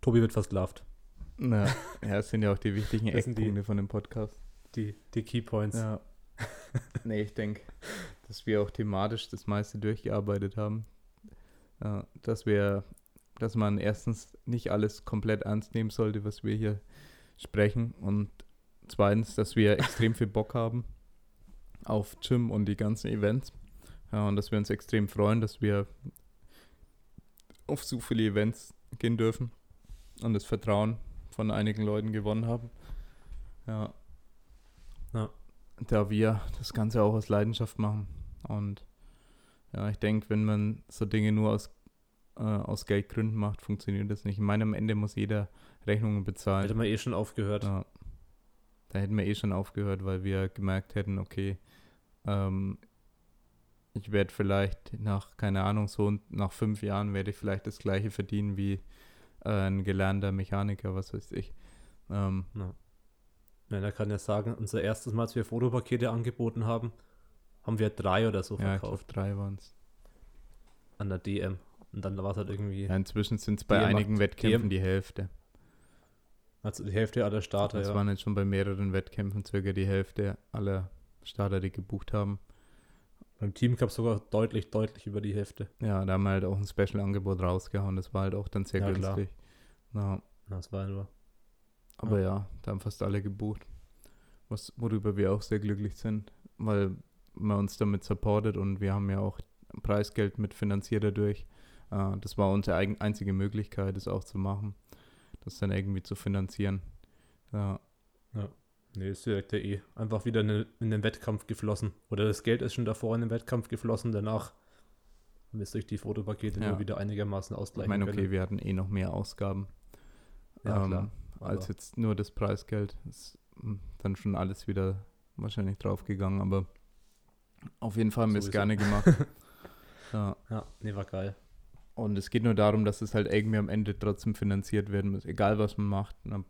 Tobi wird versklavt. Na, ja, das sind ja auch die wichtigen die- Eckpunkte von dem Podcast. Die, die Key Points. Ja. nee, ich denke, dass wir auch thematisch das meiste durchgearbeitet haben. Ja, dass wir, dass man erstens nicht alles komplett ernst nehmen sollte, was wir hier sprechen. Und zweitens, dass wir extrem viel Bock haben auf Gym und die ganzen Events. Ja, und dass wir uns extrem freuen, dass wir auf so viele Events gehen dürfen und das Vertrauen von einigen Leuten gewonnen haben. Ja. Ja. Da wir das Ganze auch aus Leidenschaft machen. Und ja, ich denke, wenn man so Dinge nur aus, äh, aus Geldgründen macht, funktioniert das nicht. Ich meine, am Ende muss jeder Rechnungen bezahlen. Hätte man eh schon aufgehört. Ja. Da hätten wir eh schon aufgehört, weil wir gemerkt hätten, okay, ähm, ich werde vielleicht nach, keine Ahnung, so nach fünf Jahren werde ich vielleicht das gleiche verdienen wie äh, ein gelernter Mechaniker, was weiß ich. Ähm, Ja, da kann ja sagen, unser erstes Mal, als wir Fotopakete angeboten haben, haben wir drei oder so ja, verkauft drei waren es. an der DM. Und dann war es halt irgendwie, Ja, inzwischen sind es bei Die einigen Wettkämpfen die- die Hälfte. also die Hälfte aller Starter, Das ja. waren jetzt schon bei mehreren Wettkämpfen circa die Hälfte aller Starter, die gebucht haben. Beim Team gab es sogar deutlich, deutlich über die Hälfte. Ja, da haben wir halt auch ein Special-Angebot rausgehauen. Das war halt auch dann sehr Ja, günstig. Ja, Das war nur. aber ja. da haben fast alle gebucht. Was, worüber wir auch sehr glücklich sind, weil man uns damit supportet und wir haben ja auch Preisgeld mitfinanziert dadurch. Äh, das war unsere einzige Möglichkeit, das auch zu machen. Das dann irgendwie zu finanzieren. Ja, Nee, ist direkt ja eh einfach wieder in, in den Wettkampf geflossen. Oder das Geld ist schon davor in den Wettkampf geflossen, danach wir es durch die Fotopakete Ja. nur wieder einigermaßen ich ausgleichen meine, okay, können. wir hatten eh noch mehr Ausgaben. Ja, ähm, klar. als jetzt nur das Preisgeld. Ist mm, dann schon alles wieder wahrscheinlich draufgegangen, aber auf jeden Fall haben wir es gerne gemacht. ja. Ja, nee, war geil. Und es geht nur darum, dass es halt irgendwie am Ende trotzdem finanziert werden muss, egal was man macht. Na,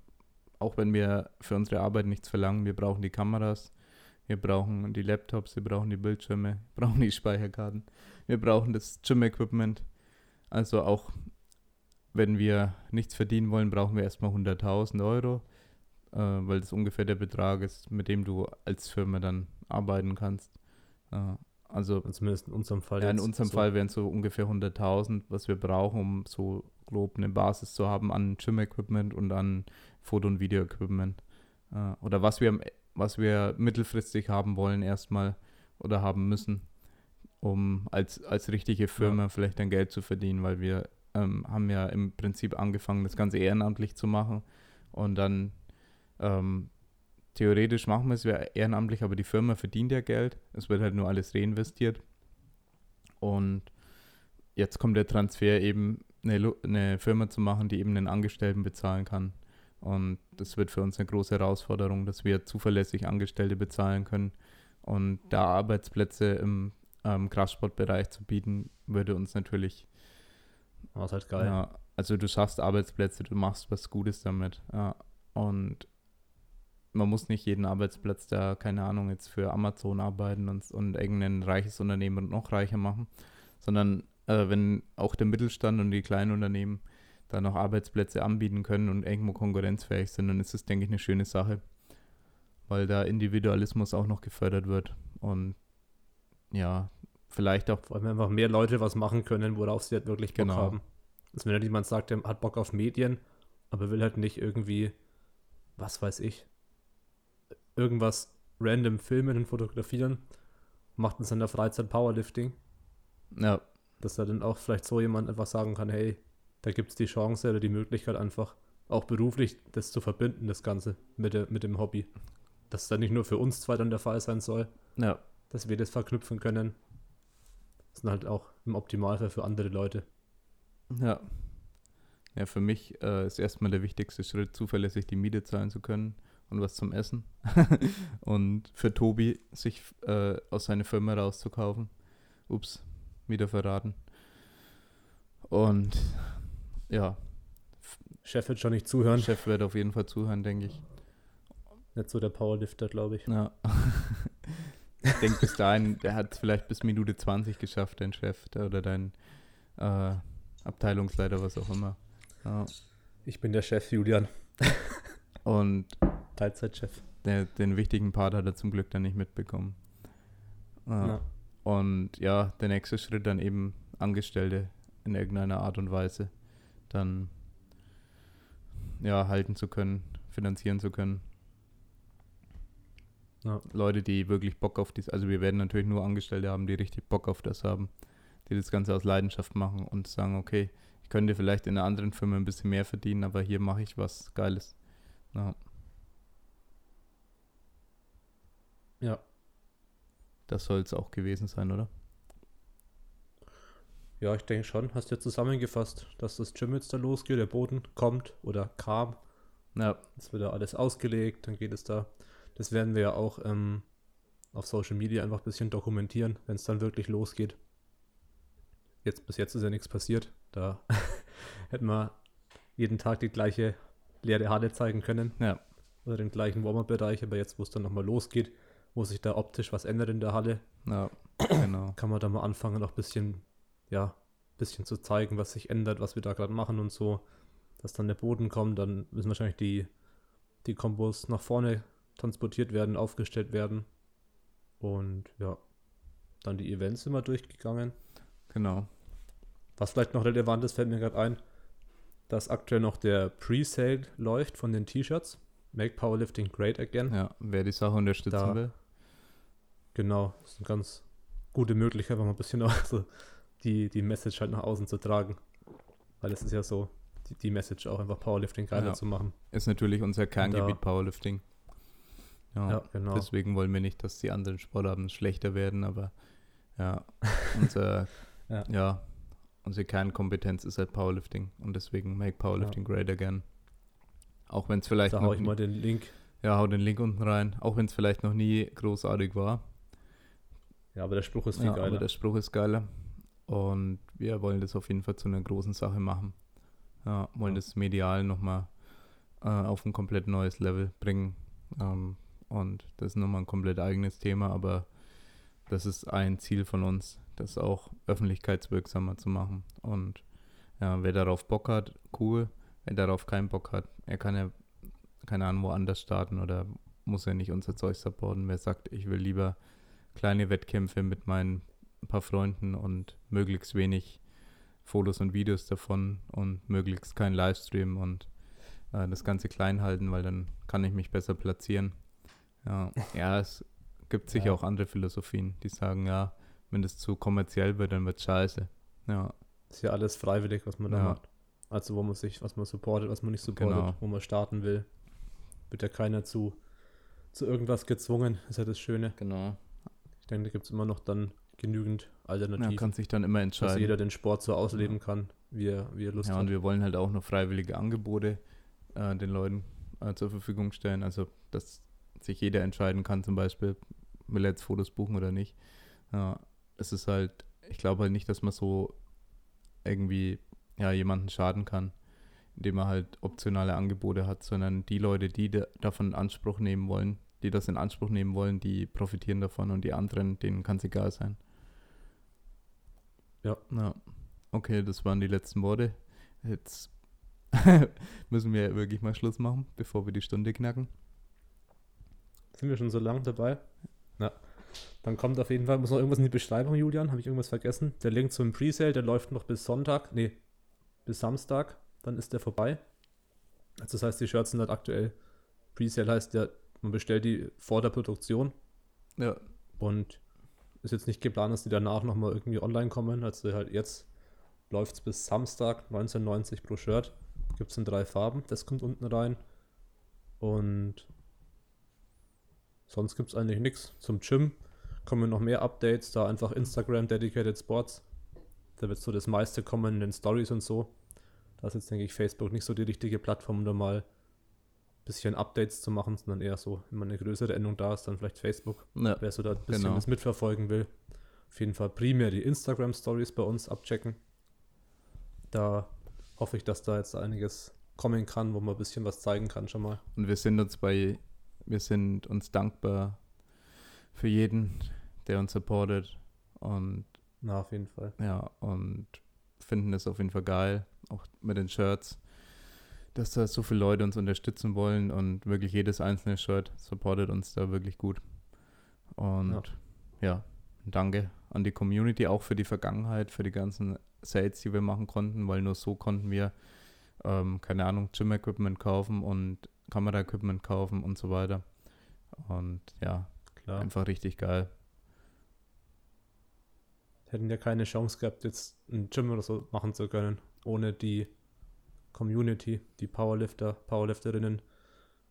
Auch wenn wir für unsere Arbeit nichts verlangen, wir brauchen die Kameras, wir brauchen die Laptops, wir brauchen die Bildschirme, wir brauchen die Speicherkarten, wir brauchen das Gym-Equipment. Also auch wenn wir nichts verdienen wollen, brauchen wir erstmal 100.000 Euro, äh, weil das ungefähr der Betrag ist, mit dem du als Firma dann arbeiten kannst. Äh, also zumindest in unserem Fall. ja, in unserem so. Fall wären es so ungefähr 100.000, was wir brauchen, um so grob eine Basis zu haben an Gym-Equipment und an Foto- und Video-Equipment. Äh, oder was wir, was wir mittelfristig haben wollen erstmal oder haben müssen, um als, als richtige Firma vielleicht dann Geld zu verdienen, weil wir ähm, haben ja im Prinzip angefangen, das Ganze ehrenamtlich zu machen und dann ähm, theoretisch machen wir es ehrenamtlich, aber die Firma verdient ja Geld. Es wird halt nur alles reinvestiert. Und jetzt kommt der Transfer eben, eine, eine Firma zu machen, die eben einen Angestellten bezahlen kann. Und das wird für uns eine große Herausforderung, dass wir zuverlässig Angestellte bezahlen können. Und da Arbeitsplätze im ähm, Kraftsportbereich zu bieten, würde uns natürlich. Oh, ist halt geil. Ja, also du schaffst Arbeitsplätze, du machst was Gutes damit. Ja. Und man muss nicht jeden Arbeitsplatz da, keine Ahnung, jetzt für Amazon arbeiten und, und irgendein reiches Unternehmen noch reicher machen, sondern äh, wenn auch der Mittelstand und die kleinen Unternehmen da noch Arbeitsplätze anbieten können und irgendwo konkurrenzfähig sind, dann ist das, denke ich, eine schöne Sache, weil da Individualismus auch noch gefördert wird und ja, vielleicht auch. Vor allem einfach mehr Leute was machen können, worauf sie halt wirklich Bock genau. haben. Also wenn halt jemand sagt, der hat Bock auf Medien, aber will halt nicht irgendwie, was weiß ich, irgendwas random filmen und fotografieren, macht in seiner Freizeit Powerlifting. Ja. Dass er dann auch vielleicht so jemand einfach sagen kann, hey, da gibt es die Chance oder die Möglichkeit einfach auch beruflich das zu verbinden, das Ganze mit, der, mit dem Hobby. Dass dann nicht nur für uns zwei dann der Fall sein soll, ja. dass wir das verknüpfen können, sondern halt auch im Optimalfall für andere Leute. Ja. Ja, für mich äh, ist erstmal der wichtigste Schritt, zuverlässig die Miete zahlen zu können und was zum Essen. und für Tobi, sich äh, aus seiner Firma rauszukaufen. Ups, wieder verraten. Und ja. Chef wird schon nicht zuhören. Chef wird auf jeden Fall zuhören, denke ich. Nicht so der Powerlifter, glaube ich. Ja. ich denke bis dahin, der hat es vielleicht bis Minute 20 geschafft, dein Chef oder dein äh, Abteilungsleiter, was auch immer. Ja. Ich bin der Chef, Julian. Und Teilzeitchef. Der, den wichtigen Part hat er zum Glück dann nicht mitbekommen. Ja. Ja. Und ja, der nächste Schritt dann eben Angestellte in irgendeiner Art und Weise dann ja, halten zu können, finanzieren zu können. Ja. Leute, die wirklich Bock auf dies, also wir werden natürlich nur Angestellte haben, die richtig Bock auf das haben, die das Ganze aus Leidenschaft machen und sagen, okay, ich könnte vielleicht in einer anderen Firma ein bisschen mehr verdienen, aber hier mache ich was Geiles. Ja. Das soll es auch gewesen sein, oder? Ja, ich denke schon. Hast du ja zusammengefasst, dass das Gym jetzt da losgeht, der Boden kommt oder kam. Ja. Jetzt wird ja alles ausgelegt, dann geht es da. Das werden wir ja auch ähm, auf Social Media einfach ein bisschen dokumentieren, wenn es dann wirklich losgeht. Jetzt, bis jetzt ist ja nichts passiert. Da hätten wir jeden Tag die gleiche leere Halle zeigen können. Ja. Oder den gleichen Warm-Up-Bereich, aber jetzt, wo es dann nochmal losgeht, wo sich da optisch was ändert in der Halle, ja, genau. kann man da mal anfangen, noch ein bisschen, ja, bisschen zu zeigen, was sich ändert, was wir da gerade machen und so. Dass dann der Boden kommt, dann müssen wahrscheinlich die, die Kombos nach vorne transportiert werden, aufgestellt werden. Und ja, dann die Events immer durchgegangen. Genau. Was vielleicht noch relevant ist, fällt mir gerade ein, dass aktuell noch der Pre-Sale läuft von den T-Shirts. Make Powerlifting Great Again. Ja, wer die Sache unterstützen da, will. Genau, das ist eine ganz gute Möglichkeit, einfach mal ein bisschen auch so die, die Message halt nach außen zu tragen. Weil es ist ja so, die, die Message auch einfach Powerlifting geiler ja. zu machen. Ist natürlich unser Kerngebiet da, Powerlifting. Ja, ja, genau. Deswegen wollen wir nicht, dass die anderen Sportarten schlechter werden, aber ja, unser, ja. ja. unsere Kernkompetenz ist halt Powerlifting und deswegen make Powerlifting great again. Auch wenn es vielleicht da hau ich mal den Link. Ja, hau den Link unten rein. Auch wenn es vielleicht noch nie großartig war. Ja, aber der Spruch ist viel ja, geiler. Aber der Spruch ist geiler. Und wir wollen das auf jeden Fall zu einer großen Sache machen. Ja, wollen ja. das medial nochmal äh, auf ein komplett neues Level bringen. Ähm, und das ist nochmal ein komplett eigenes Thema, aber das ist ein Ziel von uns, das auch öffentlichkeitswirksamer zu machen. Und ja, wer darauf Bock hat, cool. Wer darauf keinen Bock hat, er kann ja, keine Ahnung, woanders starten oder muss ja nicht unser Zeug supporten. Wer sagt, ich will lieber kleine Wettkämpfe mit meinen paar Freunden und möglichst wenig Fotos und Videos davon und möglichst kein Livestream und äh, das Ganze klein halten, weil dann kann ich mich besser platzieren. Ja, ja es gibt sicher ja. auch andere Philosophien, die sagen, ja, wenn das zu kommerziell wird, dann wird scheiße. Ja. Ist ja alles freiwillig, was man da macht. Also wo man sich, was man supportet, was man nicht supportet, genau. wo man starten will. wird ja keiner zu, zu irgendwas gezwungen, ist ja das Schöne. Genau. Ich denke, da gibt es immer noch dann genügend Man Alternativen, kann sich dann immer dass entscheiden. jeder den Sport so ausleben kann, wie er, wie er Lust Ja, hat. und wir wollen halt auch noch freiwillige Angebote äh, den Leuten äh, zur Verfügung stellen. Also, dass sich jeder entscheiden kann, zum Beispiel, will er jetzt Fotos buchen oder nicht. Ja, es ist halt, ich glaube halt nicht, dass man so irgendwie ja, jemanden schaden kann, indem er halt optionale Angebote hat, sondern die Leute, die da, davon in Anspruch nehmen wollen, die das in Anspruch nehmen wollen, die profitieren davon und die anderen, denen kann es egal sein. Ja. ja. Okay, das waren die letzten Worte. Jetzt müssen wir wirklich mal Schluss machen, bevor wir die Stunde knacken. Sind wir schon so lang dabei? Ja. Dann kommt auf jeden Fall, muss noch irgendwas in die Beschreibung, Julian. Habe ich irgendwas vergessen? Der Link zum Presale, der läuft noch bis Sonntag. Nee, bis Samstag. Dann ist der vorbei. Also das heißt, die Shirts sind halt aktuell. Presale heißt ja, man bestellt die vor der Produktion Ja, und ist jetzt nicht geplant, dass die danach nochmal irgendwie online kommen. Also halt jetzt läuft es bis Samstag 1990 pro Shirt. Gibt es in drei Farben. Das kommt unten rein. Und sonst gibt es eigentlich nichts. Zum Gym kommen noch mehr Updates. Da einfach Instagram Dedicated Sports. Da wird so das meiste kommen in den Stories und so. Da ist jetzt, denke ich, Facebook nicht so die richtige Plattform, um da mal ein bisschen Updates zu machen, sondern eher so, wenn man eine größere Endung da ist, dann vielleicht Facebook ja, wer so da ein bisschen Genau. das mitverfolgen will. Auf jeden Fall primär die Instagram-Stories bei uns abchecken. Da hoffe ich, dass da jetzt einiges kommen kann, wo man ein bisschen was zeigen kann schon mal. Und wir sind uns bei, wir sind uns dankbar für jeden, der uns supportet und Na, auf jeden Fall. ja, und finden es auf jeden Fall geil, auch mit den Shirts, dass da so viele Leute uns unterstützen wollen und wirklich jedes einzelne Shirt supportet uns da wirklich gut. Und ja, danke an die Community, auch für die Vergangenheit, für die ganzen Sales, die wir machen konnten, weil nur so konnten wir, ähm, keine Ahnung, Gym-Equipment kaufen und Kamera-Equipment kaufen und so weiter. Und ja, Klar. einfach richtig geil. Hätten ja keine Chance gehabt, jetzt ein Gym oder so machen zu können, ohne die Community, die Powerlifter, Powerlifterinnen,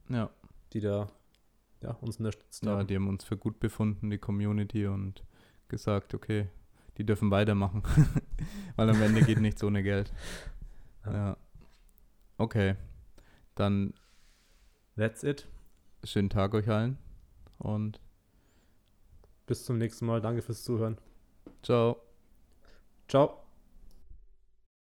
Ja. die da ja, uns unterstützt Ja, haben. die haben uns für gut befunden, die Community, und gesagt, okay, die dürfen weitermachen. Weil am Ende geht nichts ohne Geld. Ja. Ja. Okay. Dann That's it. schönen Tag euch allen und Bis zum nächsten Mal. Danke fürs Zuhören. Ciao. Ciao.